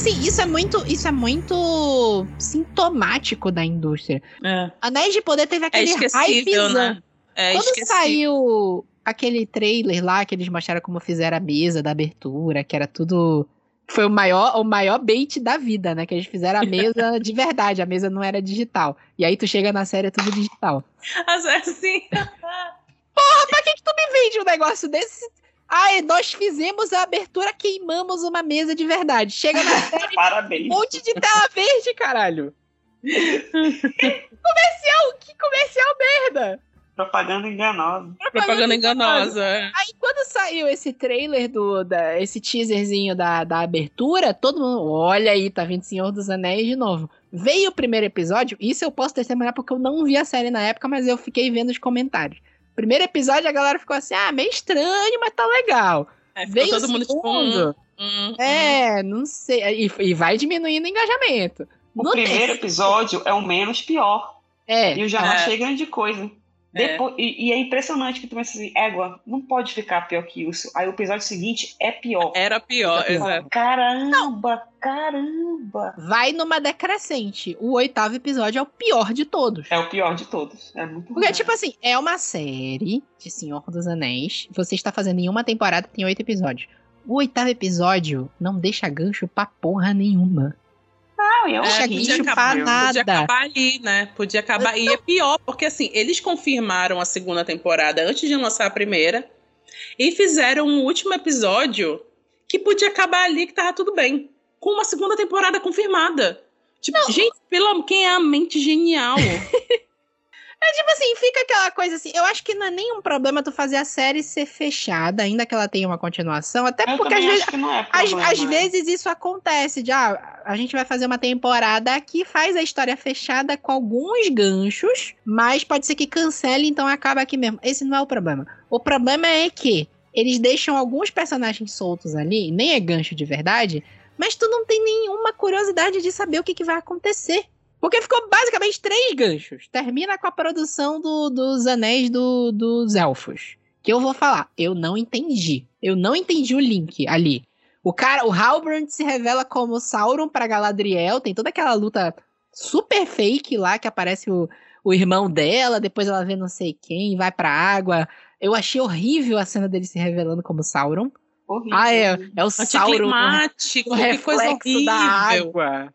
Assim, isso é muito, isso é muito sintomático da indústria. É. Anéis de Poder teve aquele é hypezão. Né? É Quando saiu aquele trailer lá que eles mostraram como fizeram a mesa da abertura, que era tudo foi o maior, o maior bait da vida, né? Que eles fizeram a mesa de verdade, a mesa não era digital. E aí tu chega na série é tudo digital. Assim. Porra, pra que, que tu me vende um negócio desse Ai, nós fizemos a abertura, queimamos uma mesa de verdade. Chega na série, Parabéns. um monte de tela verde, caralho. comercial, que comercial merda. Propaganda enganosa. Propaganda, enganosa. É. Aí quando saiu esse trailer do, da, esse teaserzinho da, da abertura, todo mundo, olha aí, tá vindo Senhor dos Anéis de novo. Veio o primeiro episódio, isso eu posso testemunhar porque eu não vi a série na época, mas eu fiquei vendo os comentários. Primeiro episódio a galera ficou assim, ah, meio estranho, mas tá legal. É, Veio todo mundo tipo, hum, hum, é, não sei. E, e, vai diminuindo o engajamento. O no primeiro episódio é o menos pior. É. E eu já é. achei grande coisa. É. Depois, é. e, e, é impressionante que tu pensa assim, égua, não pode ficar pior que isso. Aí o episódio seguinte é pior. Era pior, exato. Caramba, caramba. Vai numa decrescente. O oitavo episódio é o pior de todos. É o pior de todos. É muito Porque, tipo assim, é uma série de Senhor dos Anéis. Você está fazendo em uma temporada, tem oito episódios. O oitavo episódio não deixa gancho pra porra nenhuma. Não, eu é, podia acabar, nada. podia acabar ali, né? Podia acabar. E é pior, porque assim, eles confirmaram a segunda temporada antes de lançar a primeira e fizeram um último episódio que podia acabar ali, que tava tudo bem. Com uma segunda temporada confirmada. Tipo, não. gente, pelo quem é a mente genial? É tipo assim, fica aquela coisa assim. Eu acho que não é nenhum problema tu fazer a série ser fechada, ainda que ela tenha uma continuação. Até eu porque às vezes, é às, às, vezes isso acontece. De, ah, a gente vai fazer uma temporada que faz a história fechada com alguns ganchos, mas pode ser que cancele, então acaba aqui mesmo. Esse não é o problema. O problema é que eles deixam alguns personagens soltos ali, nem é gancho de verdade, mas tu não tem nenhuma curiosidade de saber o que, que vai acontecer. Porque ficou basicamente três ganchos. Termina com a produção do, dos anéis do, dos elfos. Que eu vou falar, eu não entendi. Eu não entendi o link ali. O cara, o Halbrand se revela como Sauron para Galadriel. Tem toda aquela luta super fake lá que aparece o, o irmão dela, depois ela vê não sei quem, vai pra água. Eu achei horrível a cena dele se revelando como Sauron. Horrível. Ah, é, é o Sauron. O, o reflexo da água.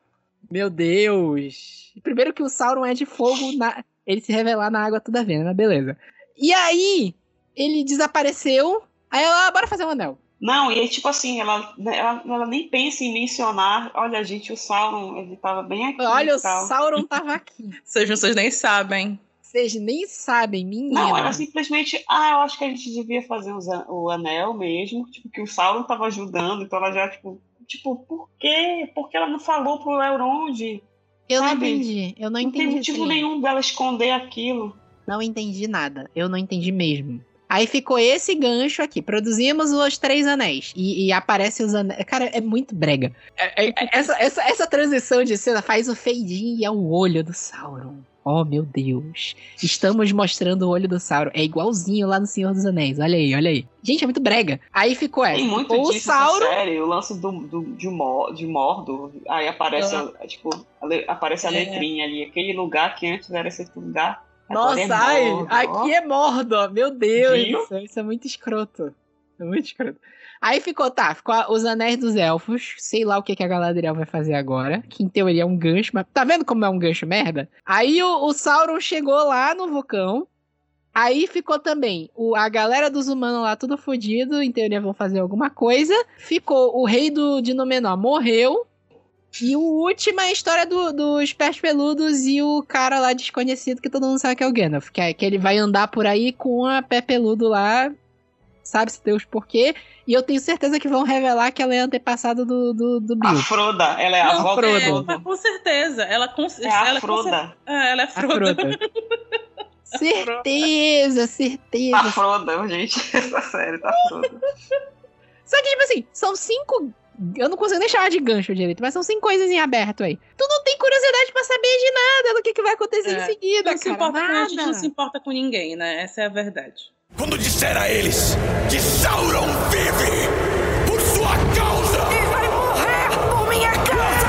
Meu Deus. Primeiro que o Sauron é de fogo, na... ele se revelar na água toda vez, mas beleza. E aí, ele desapareceu. Aí ela, ah, bora fazer um anel. Não, e aí, tipo assim, ela, ela, ela, nem pensa em mencionar. Olha, gente, o Sauron, ele tava bem aqui. Olha, o Sauron tava aqui. Vocês, vocês nem sabem. Vocês nem sabem, menina. Não, ela simplesmente, ah, eu acho que a gente devia fazer o anel mesmo. Tipo, que o Sauron tava ajudando, então ela já, tipo, Tipo, por quê? Por que ela não falou pro Elrond? Eu sabe? não entendi. Eu não, não entendi. Não tem motivo assim. nenhum dela esconder aquilo. Não entendi nada. Eu não entendi mesmo. Aí ficou esse gancho aqui. Produzimos os Três Anéis. E, e aparece os anéis. Cara, é muito brega. É, é, essa, essa, essa transição de cena faz o fade e é o olho do Sauron. Oh, meu Deus. Estamos mostrando o olho do Sauron. É igualzinho lá no Senhor dos Anéis. Olha aí, olha aí. Gente, é muito brega. Aí ficou essa. Tem muito o disso Sauron... série, o lance do, do, de, Mor de Mordo. Aí aparece, ah. a, tipo, a, aparece a é. letrinha ali. Aquele lugar que antes era esse lugar. Nossa, é ai, aqui é Mordo. Meu Deus. Isso é muito escroto. Muito escroto. Aí ficou, tá, ficou os anéis dos elfos. Sei lá o que, que a Galadriel vai fazer agora. Que em teoria é um gancho, mas tá vendo como é um gancho merda? Aí o, o Sauron chegou lá no vulcão. Aí ficou também o, a galera dos humanos lá tudo fodido. Em teoria vão fazer alguma coisa. Ficou o rei do, de morreu. E o último é a história do, dos pés peludos e o cara lá desconhecido que todo mundo sabe que é o Gandalf. Que, é, que ele vai andar por aí com a pé peludo lá sabe-se Deus por quê. E eu tenho certeza que vão revelar que ela é antepassada do, do, do Bill. A Froda, ela é a avó Frodo. É, com certeza. Ela, com, é a ela Froda. Com, é, ela é Froda. certeza, certeza. Tá Froda, gente. Essa série tá Froda. Só que, tipo assim, são cinco eu não consigo nem chamar de gancho direito, mas são cinco coisas em aberto aí. Tu não tem curiosidade para saber de nada do que, que vai acontecer é. em seguida, não cara. Se importa, nada. A gente não se importa com ninguém, né? Essa é a verdade. Quando disser a eles que Sauron vive por sua causa! E vai morrer por minha causa!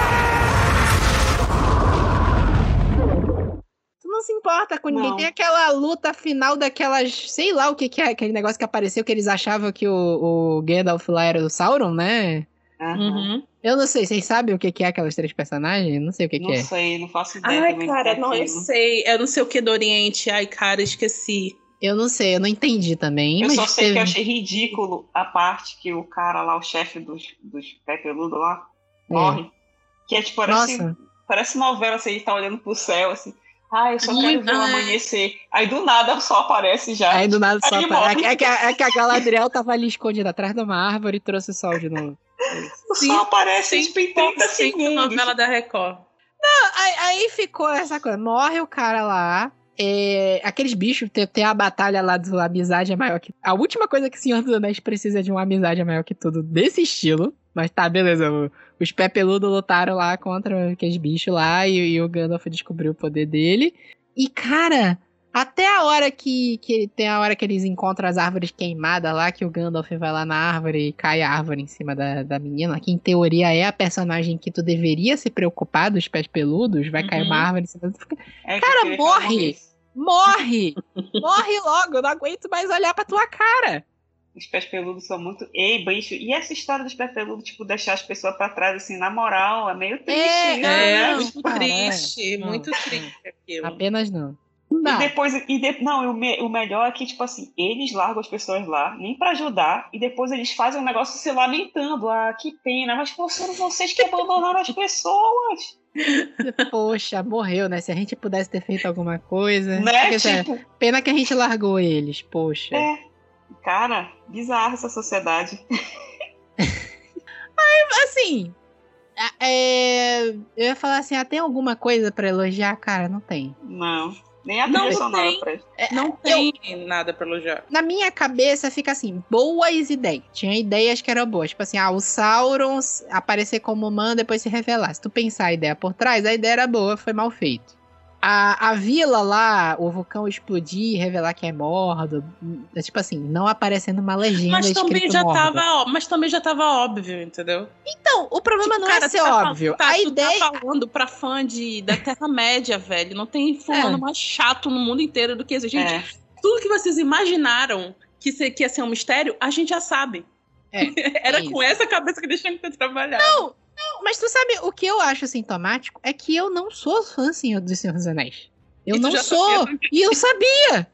Tu não se importa com ninguém. Não. Tem aquela luta final daquelas. Sei lá o que, que é aquele negócio que apareceu que eles achavam que o, o Gandalf lá era do Sauron, né? Uhum. Eu não sei, vocês sabem o que, que é aquelas três personagens? Não sei o que, não que é. Não sei, não faço ideia. Ai, cara, não, eu sei. Eu não sei o que do Oriente. Ai, cara, esqueci. Eu não sei, eu não entendi também. Eu só sei teve... que eu achei ridículo a parte que o cara lá, o chefe dos, dos pé peludo lá, é. morre. Que é tipo, parece, parece novela, assim, ele tá olhando pro céu, assim. Ah, eu só quero ver o amanhecer. Aí do nada só aparece já. Aí do nada só aparece. É, é, que, é que a Galadriel tava ali escondida atrás de uma árvore e trouxe o sol de novo. Sim, só aparece tipo, em 30 segundos. novela da Record. Não, aí, aí ficou essa coisa. Morre o cara lá. É, aqueles bichos, tem, a batalha lá do Amizade é maior que. A última coisa que o Senhor dos Anéis precisa de uma amizade é maior que tudo desse estilo. Mas tá, beleza. Os pé peludos lutaram lá contra aqueles bichos lá e, e, o Gandalf descobriu o poder dele. E, cara, até a hora que, que. Tem a hora que eles encontram as árvores queimadas lá, que o Gandalf vai lá na árvore e cai a árvore em cima da, da menina, que em teoria é a personagem que tu deveria se preocupar dos pés peludos, vai uhum. cair uma uhum. árvore em cima. É cara, morre! Morre! Morre logo, eu não aguento mais olhar pra tua cara. Os pés peludos são muito. Ei, bicho. E essa história dos pés peludos, tipo, deixar as pessoas pra trás, assim, na moral, é meio triste. É, né? é muito triste. Não. Muito triste aquilo. Apenas não. Não. E depois, e de, não, o, me, o melhor é que, tipo assim, eles largam as pessoas lá, nem para ajudar, e depois eles fazem um negócio se lamentando. Ah, que pena, mas foram vocês que abandonaram as pessoas. Poxa, morreu, né? Se a gente pudesse ter feito alguma coisa. Né? Tipo... Pena que a gente largou eles, poxa. É. Cara, bizarra essa sociedade. Mas, assim. É, eu ia falar assim, ah, tem alguma coisa para elogiar? Cara, não tem. Não. Nem a trilha sonora pra é, Não tem eu, nada pra elogiar. Na minha cabeça fica assim, boas ideias. Tinha ideias que eram boas. Tipo assim, ah, o Sauron aparecer como humano depois se revelar. Se tu pensar a ideia por trás, a ideia era boa, foi mal feito a, a vila lá, o vulcão explodir, revelar que é Mordo, é tipo assim, não aparecendo uma legenda mas também já Mordo. tava, Mas também já tava óbvio, entendeu? Então, o problema tipo, não é cara, é ser tá óbvio. Tá, a ideia... tá falando pra fã de, da Terra-média, velho. Não tem fulano é. mais chato no mundo inteiro do que esse. Gente, é. tudo que vocês imaginaram que, que ia ser um mistério, a gente já sabe. É, Era com essa cabeça que deixamos de trabalhar. Não, não, mas tu sabe, o que eu acho sintomático é que eu não sou fã senhor do Senhor dos Anéis. Eu não sou. E eu sabia.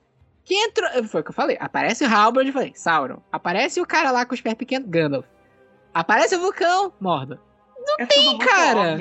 Que entrou. Foi o que eu falei. Aparece o Halbrand e falei, Sauron. Aparece o cara lá com os pés pequenos, Gandalf. Aparece o vulcão, Morda. Não é tem, cara.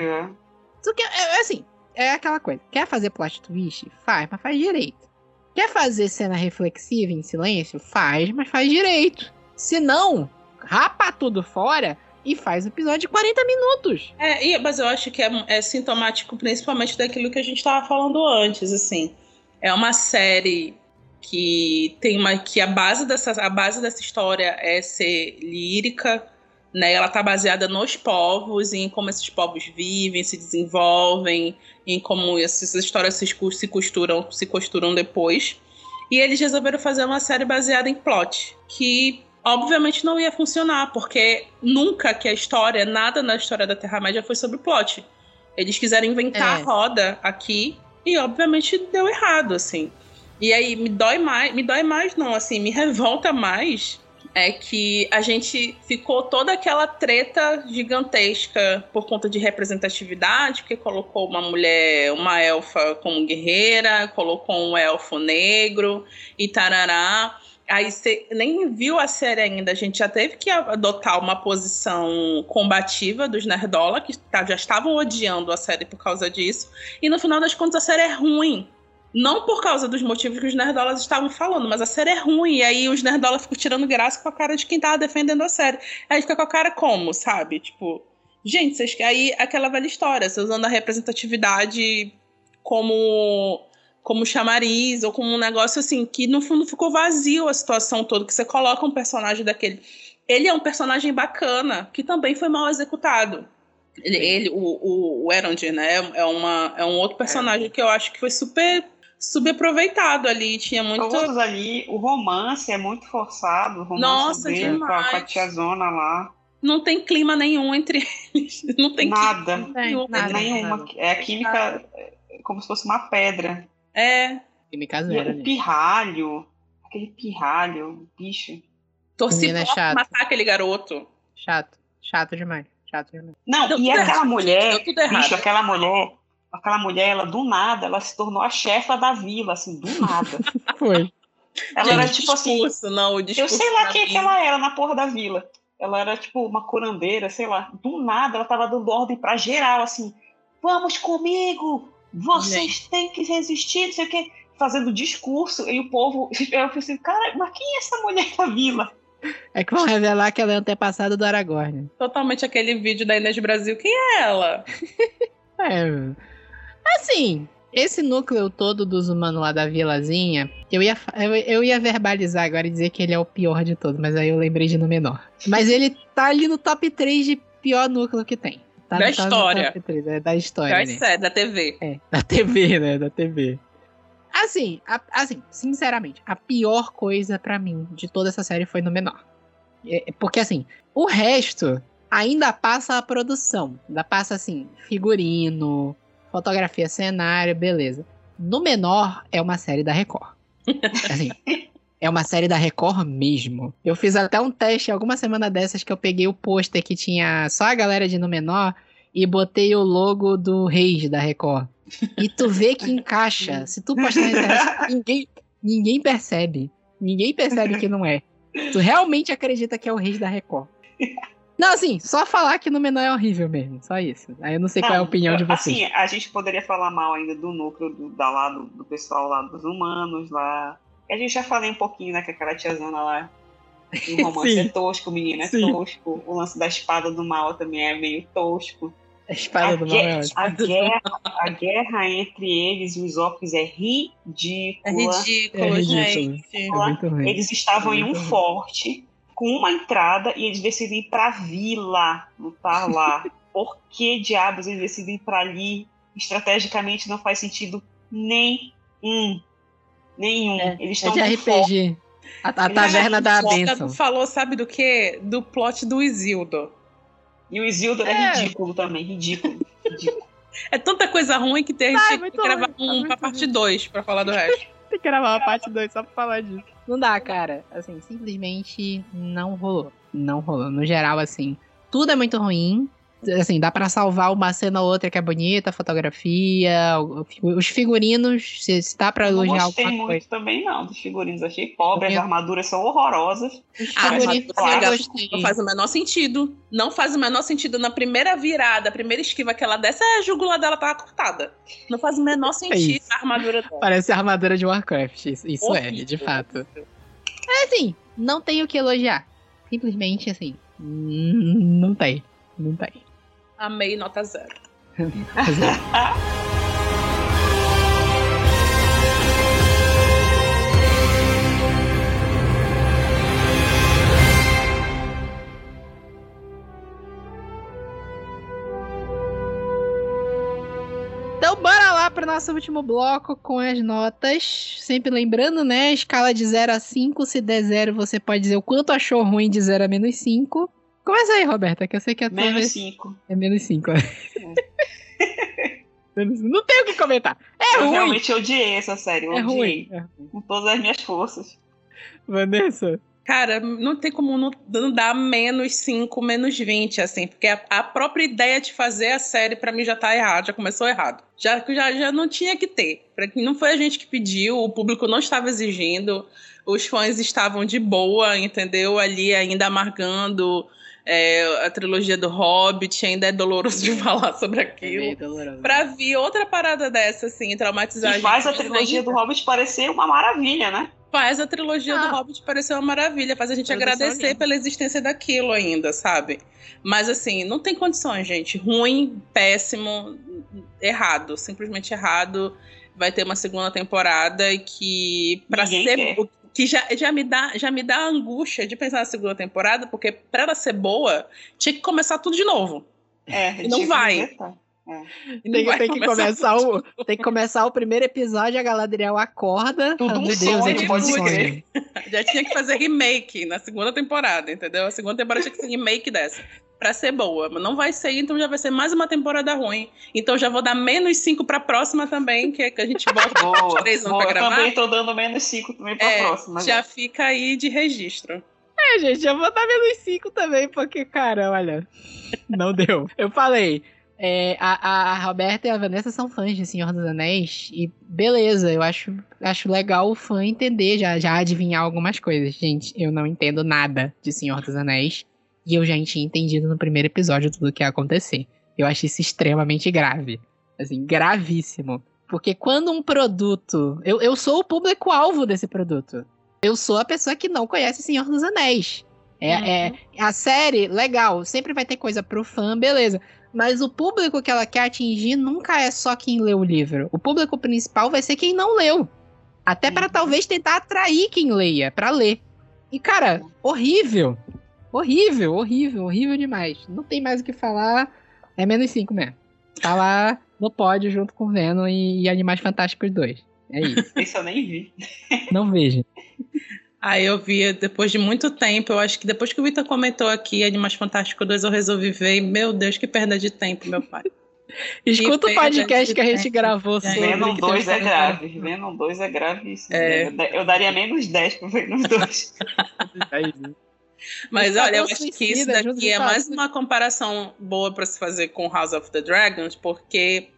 Tu quer, é, é, assim, é aquela coisa. Quer fazer plot twist? Faz, mas faz direito. Quer fazer cena reflexiva em silêncio? Faz, mas faz direito. Se não, rapa tudo fora e faz episódio de 40 minutos. É, mas eu acho que é, é sintomático principalmente daquilo que a gente estava falando antes, assim. É uma série que tem uma que a base dessa a base dessa história é ser lírica, né? Ela tá baseada nos povos, em como esses povos vivem, se desenvolvem, em como essas histórias se, se costuram, se costuram depois. E eles resolveram fazer uma série baseada em plot, que obviamente não ia funcionar, porque nunca que a história, nada na história da Terra-média foi sobre plot. Eles quiseram inventar é. a roda aqui e obviamente deu errado, assim. E aí me dói mais, me dói mais não, assim, me revolta mais é que a gente ficou toda aquela treta gigantesca por conta de representatividade, porque colocou uma mulher, uma elfa como guerreira, colocou um elfo negro e tarará. Aí você nem viu a série ainda, a gente já teve que adotar uma posição combativa dos Nerdola, que tá, já estavam odiando a série por causa disso. E no final das contas a série é ruim. Não por causa dos motivos que os nerdolas estavam falando, mas a série é ruim. E aí os nerdolas ficam tirando graça com a cara de quem tava defendendo a série. Aí fica com a cara como, sabe? Tipo, gente, vocês aí aquela velha história, você usando a representatividade como como chamariz ou como um negócio assim que no fundo ficou vazio a situação toda que você coloca um personagem daquele. Ele é um personagem bacana que também foi mal executado. Ele, ele o, o, o Erond, né, é, uma, é um outro personagem é. que eu acho que foi super subaproveitado ali, tinha muito... Todos ali, o romance é muito forçado, o romance Nossa, dele demais. com a, tiazona lá. Não tem clima nenhum entre eles, não tem nada, nenhum, nada, nenhuma. É a química nada. como se fosse uma pedra. É. Química zero. E o pirralho, aquele pirralho, bicho. Torci pra é matar aquele garoto. Chato, chato demais. Chato demais. Não, Deu e aquela errado. mulher, bicho, aquela mulher, aquela mulher, ela do nada, ela se tornou a chefa da vila, assim, do nada. Foi. Ela Gente, era tipo assim, discurso, assim. Não, o eu sei lá quem que ela era na porra da vila. Ela era tipo uma curandeira, sei lá. Do nada, ela tava dando ordem pra geral, assim: vamos comigo, vocês Gente. têm que resistir, não sei o quê. Fazendo discurso, e o povo. Eu falei assim, cara, mas quem é essa mulher da vila? É que vão revelar que ela é antepassada do Aragorn. Totalmente aquele vídeo da Inês Brasil. Quem é ela? é. Assim, esse núcleo todo dos humanos lá da vilazinha, eu ia, eu, eu, ia verbalizar agora e dizer que ele é o pior de todos, mas aí eu lembrei de no menor. Mas ele tá ali no top 3 de pior núcleo que tem. Tá, da história. 3, é, da história. Da, né? da TV. É, da TV, né? Da TV. Assim, a, assim, sinceramente, a pior coisa para mim de toda essa série foi no menor. É, é, porque assim, o resto ainda passa a produção. Ainda passa assim, figurino, fotografia, cenário, beleza. No menor é uma série da Record. Assim, é uma série da Record mesmo. Eu fiz até um teste alguma semana dessas que eu peguei o pôster que tinha só a galera de no menor e botei o logo do Reis da Record. E tu vê que encaixa. Se tu postar na internet, ninguém, ninguém percebe. Ninguém percebe que não é. Tu realmente acredita que é o Reis da Record. Não, assim, só falar que no menor é horrível mesmo, só isso. Aí eu não sei não, qual é a opinião de vocês. Assim, a gente poderia falar mal ainda do núcleo do, da lá, do, do pessoal lá dos humanos lá. A gente já falei um pouquinho, né, que aquela tiazona lá o romance é tosco, o menino é Sim. tosco. O lance da espada do mal também é meio tosco. A espada a do mal é a guerra, a guerra entre eles e os orcs é ridícula. É ridículo, é gente. É eles estavam é em um ruim. forte com uma entrada e eles decidem ir pra vila lutar lá. Por que diabos eles decidem ir pra ali? Estrategicamente não faz sentido nenhum. Nenhum. É, eles estão é de RPG. A, a taverna da benção. falou, sabe do que? Do plot do Isildo. E o Isildo é, é ridículo também, ridículo. ridículo. É tanta coisa ruim que tem, Ai, que gravar ruim, um pra parte 2 pra falar do resto. tem que gravar uma parte 2 só pra falar disso. Não dá, cara. Assim, simplesmente não rolou. Não rolou. No geral, assim, tudo é muito ruim assim, dá para salvar uma cena ou outra que é bonita, a fotografia, os figurinos, se, se dá pra elogiar alguma coisa. Não gostei muito também, não, dos figurinos. Achei pobre, as armaduras são horrorosas. Os ah, figurinos não faz o menor sentido. Não faz o menor sentido. Na primeira virada, a primeira esquiva que ela desce, a jugular dela tava cortada. Não faz o menor é sentido é a armadura dela. Parece a armadura de Warcraft, isso, isso é, de fato. É assim, não tem o que elogiar. Simplesmente assim, não tem. Não tem. Amei nota zero. Então, bora lá para nosso último bloco com as notas. Sempre lembrando, né? Escala de 0 a 5. Se der 0, você pode dizer o quanto achou ruim de 0 a menos 5. Começa aí, Roberta, que eu sei que é Menos 5. É menos 5, é. Não tenho o que comentar. É eu ruim. realmente odiei essa série. Eu é odiei. Ruim. É ruim. Com todas as minhas forças. Vanessa, Cara, não tem como não, dar menos 5, menos 20, assim, porque a, a, própria ideia de fazer a série, para mim, já tá errado, já começou errado. Já, já, já não tinha que ter. Pra, não foi a gente que pediu, o público não estava exigindo, os fãs estavam de boa, entendeu? Ali ainda amargando é, a trilogia do Hobbit, ainda é doloroso de falar sobre aquilo. É pra vir outra parada dessa, assim, traumatizar e faz a, a trilogia do Hobbit parecer uma maravilha, né? Faz a trilogia ah. do Hobbit parecer uma maravilha, faz a gente agradecer pela existência daquilo ainda, sabe? Mas assim, não tem condições, gente. Ruim, péssimo, errado, simplesmente errado. Vai ter uma segunda temporada que, pra Ninguém ser. Quer que já, já, me dá, já me dá angústia de pensar na segunda temporada, porque para ela ser boa, tinha que começar tudo de novo. É, e não vai. É. Tem, tem, que começar o, tem que começar o primeiro episódio, a Galadriel acorda. Tudo um Deus, sonho, pode crer. Já tinha que fazer remake na segunda temporada, entendeu? A segunda temporada tinha que ser remake dessa para ser boa, mas não vai ser, então já vai ser mais uma temporada ruim. Então já vou dar menos 5 para a próxima também, que, é que a gente volta boa, três anos para gravar. Eu também tô dando menos 5 também para a é, próxima. Já né? fica aí de registro. É, gente, já vou dar menos 5 também, porque, cara, olha, não deu. Eu falei, é, a, a Roberta e a Vanessa são fãs de Senhor dos Anéis, e beleza, eu acho, acho legal o fã entender, já, já adivinhar algumas coisas. Gente, eu não entendo nada de Senhor dos Anéis. E eu já tinha entendido no primeiro episódio tudo o que ia acontecer. Eu achei isso extremamente grave. Assim, gravíssimo. Porque quando um produto. Eu, eu sou o público-alvo desse produto. Eu sou a pessoa que não conhece Senhor dos Anéis. É, uhum. é, a série, legal, sempre vai ter coisa pro fã, beleza. Mas o público que ela quer atingir nunca é só quem leu o livro. O público principal vai ser quem não leu. Até uhum. para talvez tentar atrair quem leia, para ler. E cara, horrível. Horrível, horrível, horrível demais. Não tem mais o que falar. É menos 5 mesmo. Tá lá no pódio junto com Venom e, e Animais Fantásticos 2. É isso. Isso eu nem vi. Não vejo. Aí eu vi depois de muito tempo, eu acho que depois que o Vitor comentou aqui Animais Fantásticos 2, eu resolvi ver. E, meu Deus, que perda de tempo, meu pai. Escuta o podcast que a gente gravou sobre. Venom 2 é grave. Venom 2 é gravíssimo. É. Eu daria menos 10 pro Venom 2. Mas olha, eu acho que isso daqui é mais uma comparação boa para se fazer com House of the Dragons, porque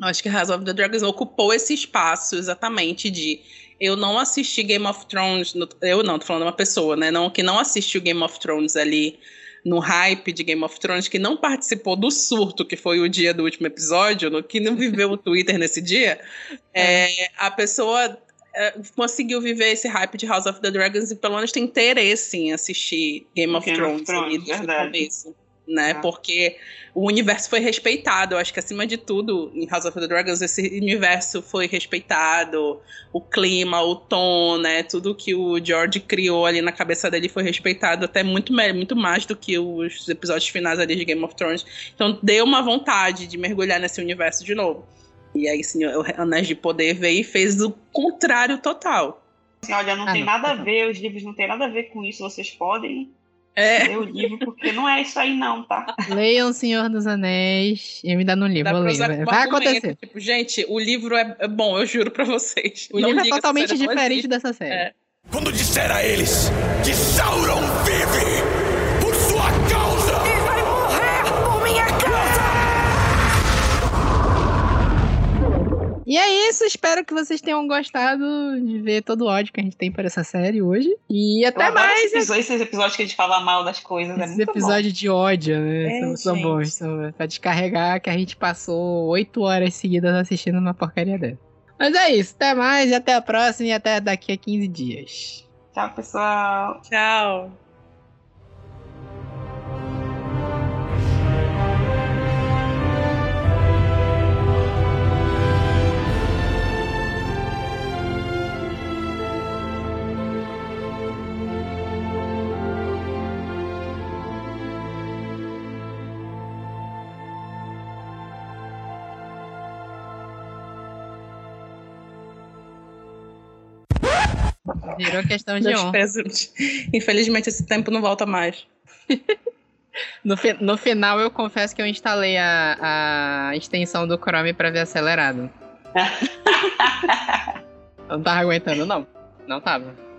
eu acho que House of the Dragons ocupou esse espaço exatamente de eu não assisti Game of Thrones, eu não, tô falando uma pessoa, né, não, que não assistiu Game of Thrones ali no hype de Game of Thrones, que não participou do surto que foi o dia do último episódio, no, que não viveu o Twitter nesse dia, é, a pessoa é, conseguiu viver esse hype de House of the Dragons e pelo menos tem interesse em assistir Game of Game Thrones, of Thrones o começo. Né? Ah. Porque o universo foi respeitado. Eu acho que acima de tudo, em House of the Dragons, esse universo foi respeitado. O clima, o tom, né? Tudo que o George criou ali na cabeça dele foi respeitado, até muito, muito mais do que os episódios finais ali de Game of Thrones. Então deu uma vontade de mergulhar nesse universo de novo. E aí, sim, o Anéis de Poder veio e fez o contrário total. Assim, olha, não ah, tem não. nada a ver, os livros não tem nada a ver com isso, vocês podem é. ler o livro, porque não é isso aí não, tá? Leiam Senhor dos Anéis e me dá no livro, vou ler. Vai acontecer. Tipo, gente, o livro é, é bom, eu juro pra vocês. O não livro é totalmente diferente dessa série. É. Quando disser a eles que Sauron vive, E é isso, espero que vocês tenham gostado de ver todo o ódio que a gente tem por essa série hoje. E até mais. Esses, esses episódios que a gente fala mal das coisas. É esses é episódios de ódio, né? É, são, são, bons. São, pra descarregar que a gente passou oito horas seguidas assistindo uma porcaria dessa. Mas é isso, até mais e até a próxima e até daqui a 15 dias. Tchau, pessoal. Tchau. Virou questão de honra. Infelizmente, esse tempo não volta mais. no, fi no final, eu confesso que eu instalei a, a extensão do Chrome para ver acelerado. não tava aguentando, não. Não tava.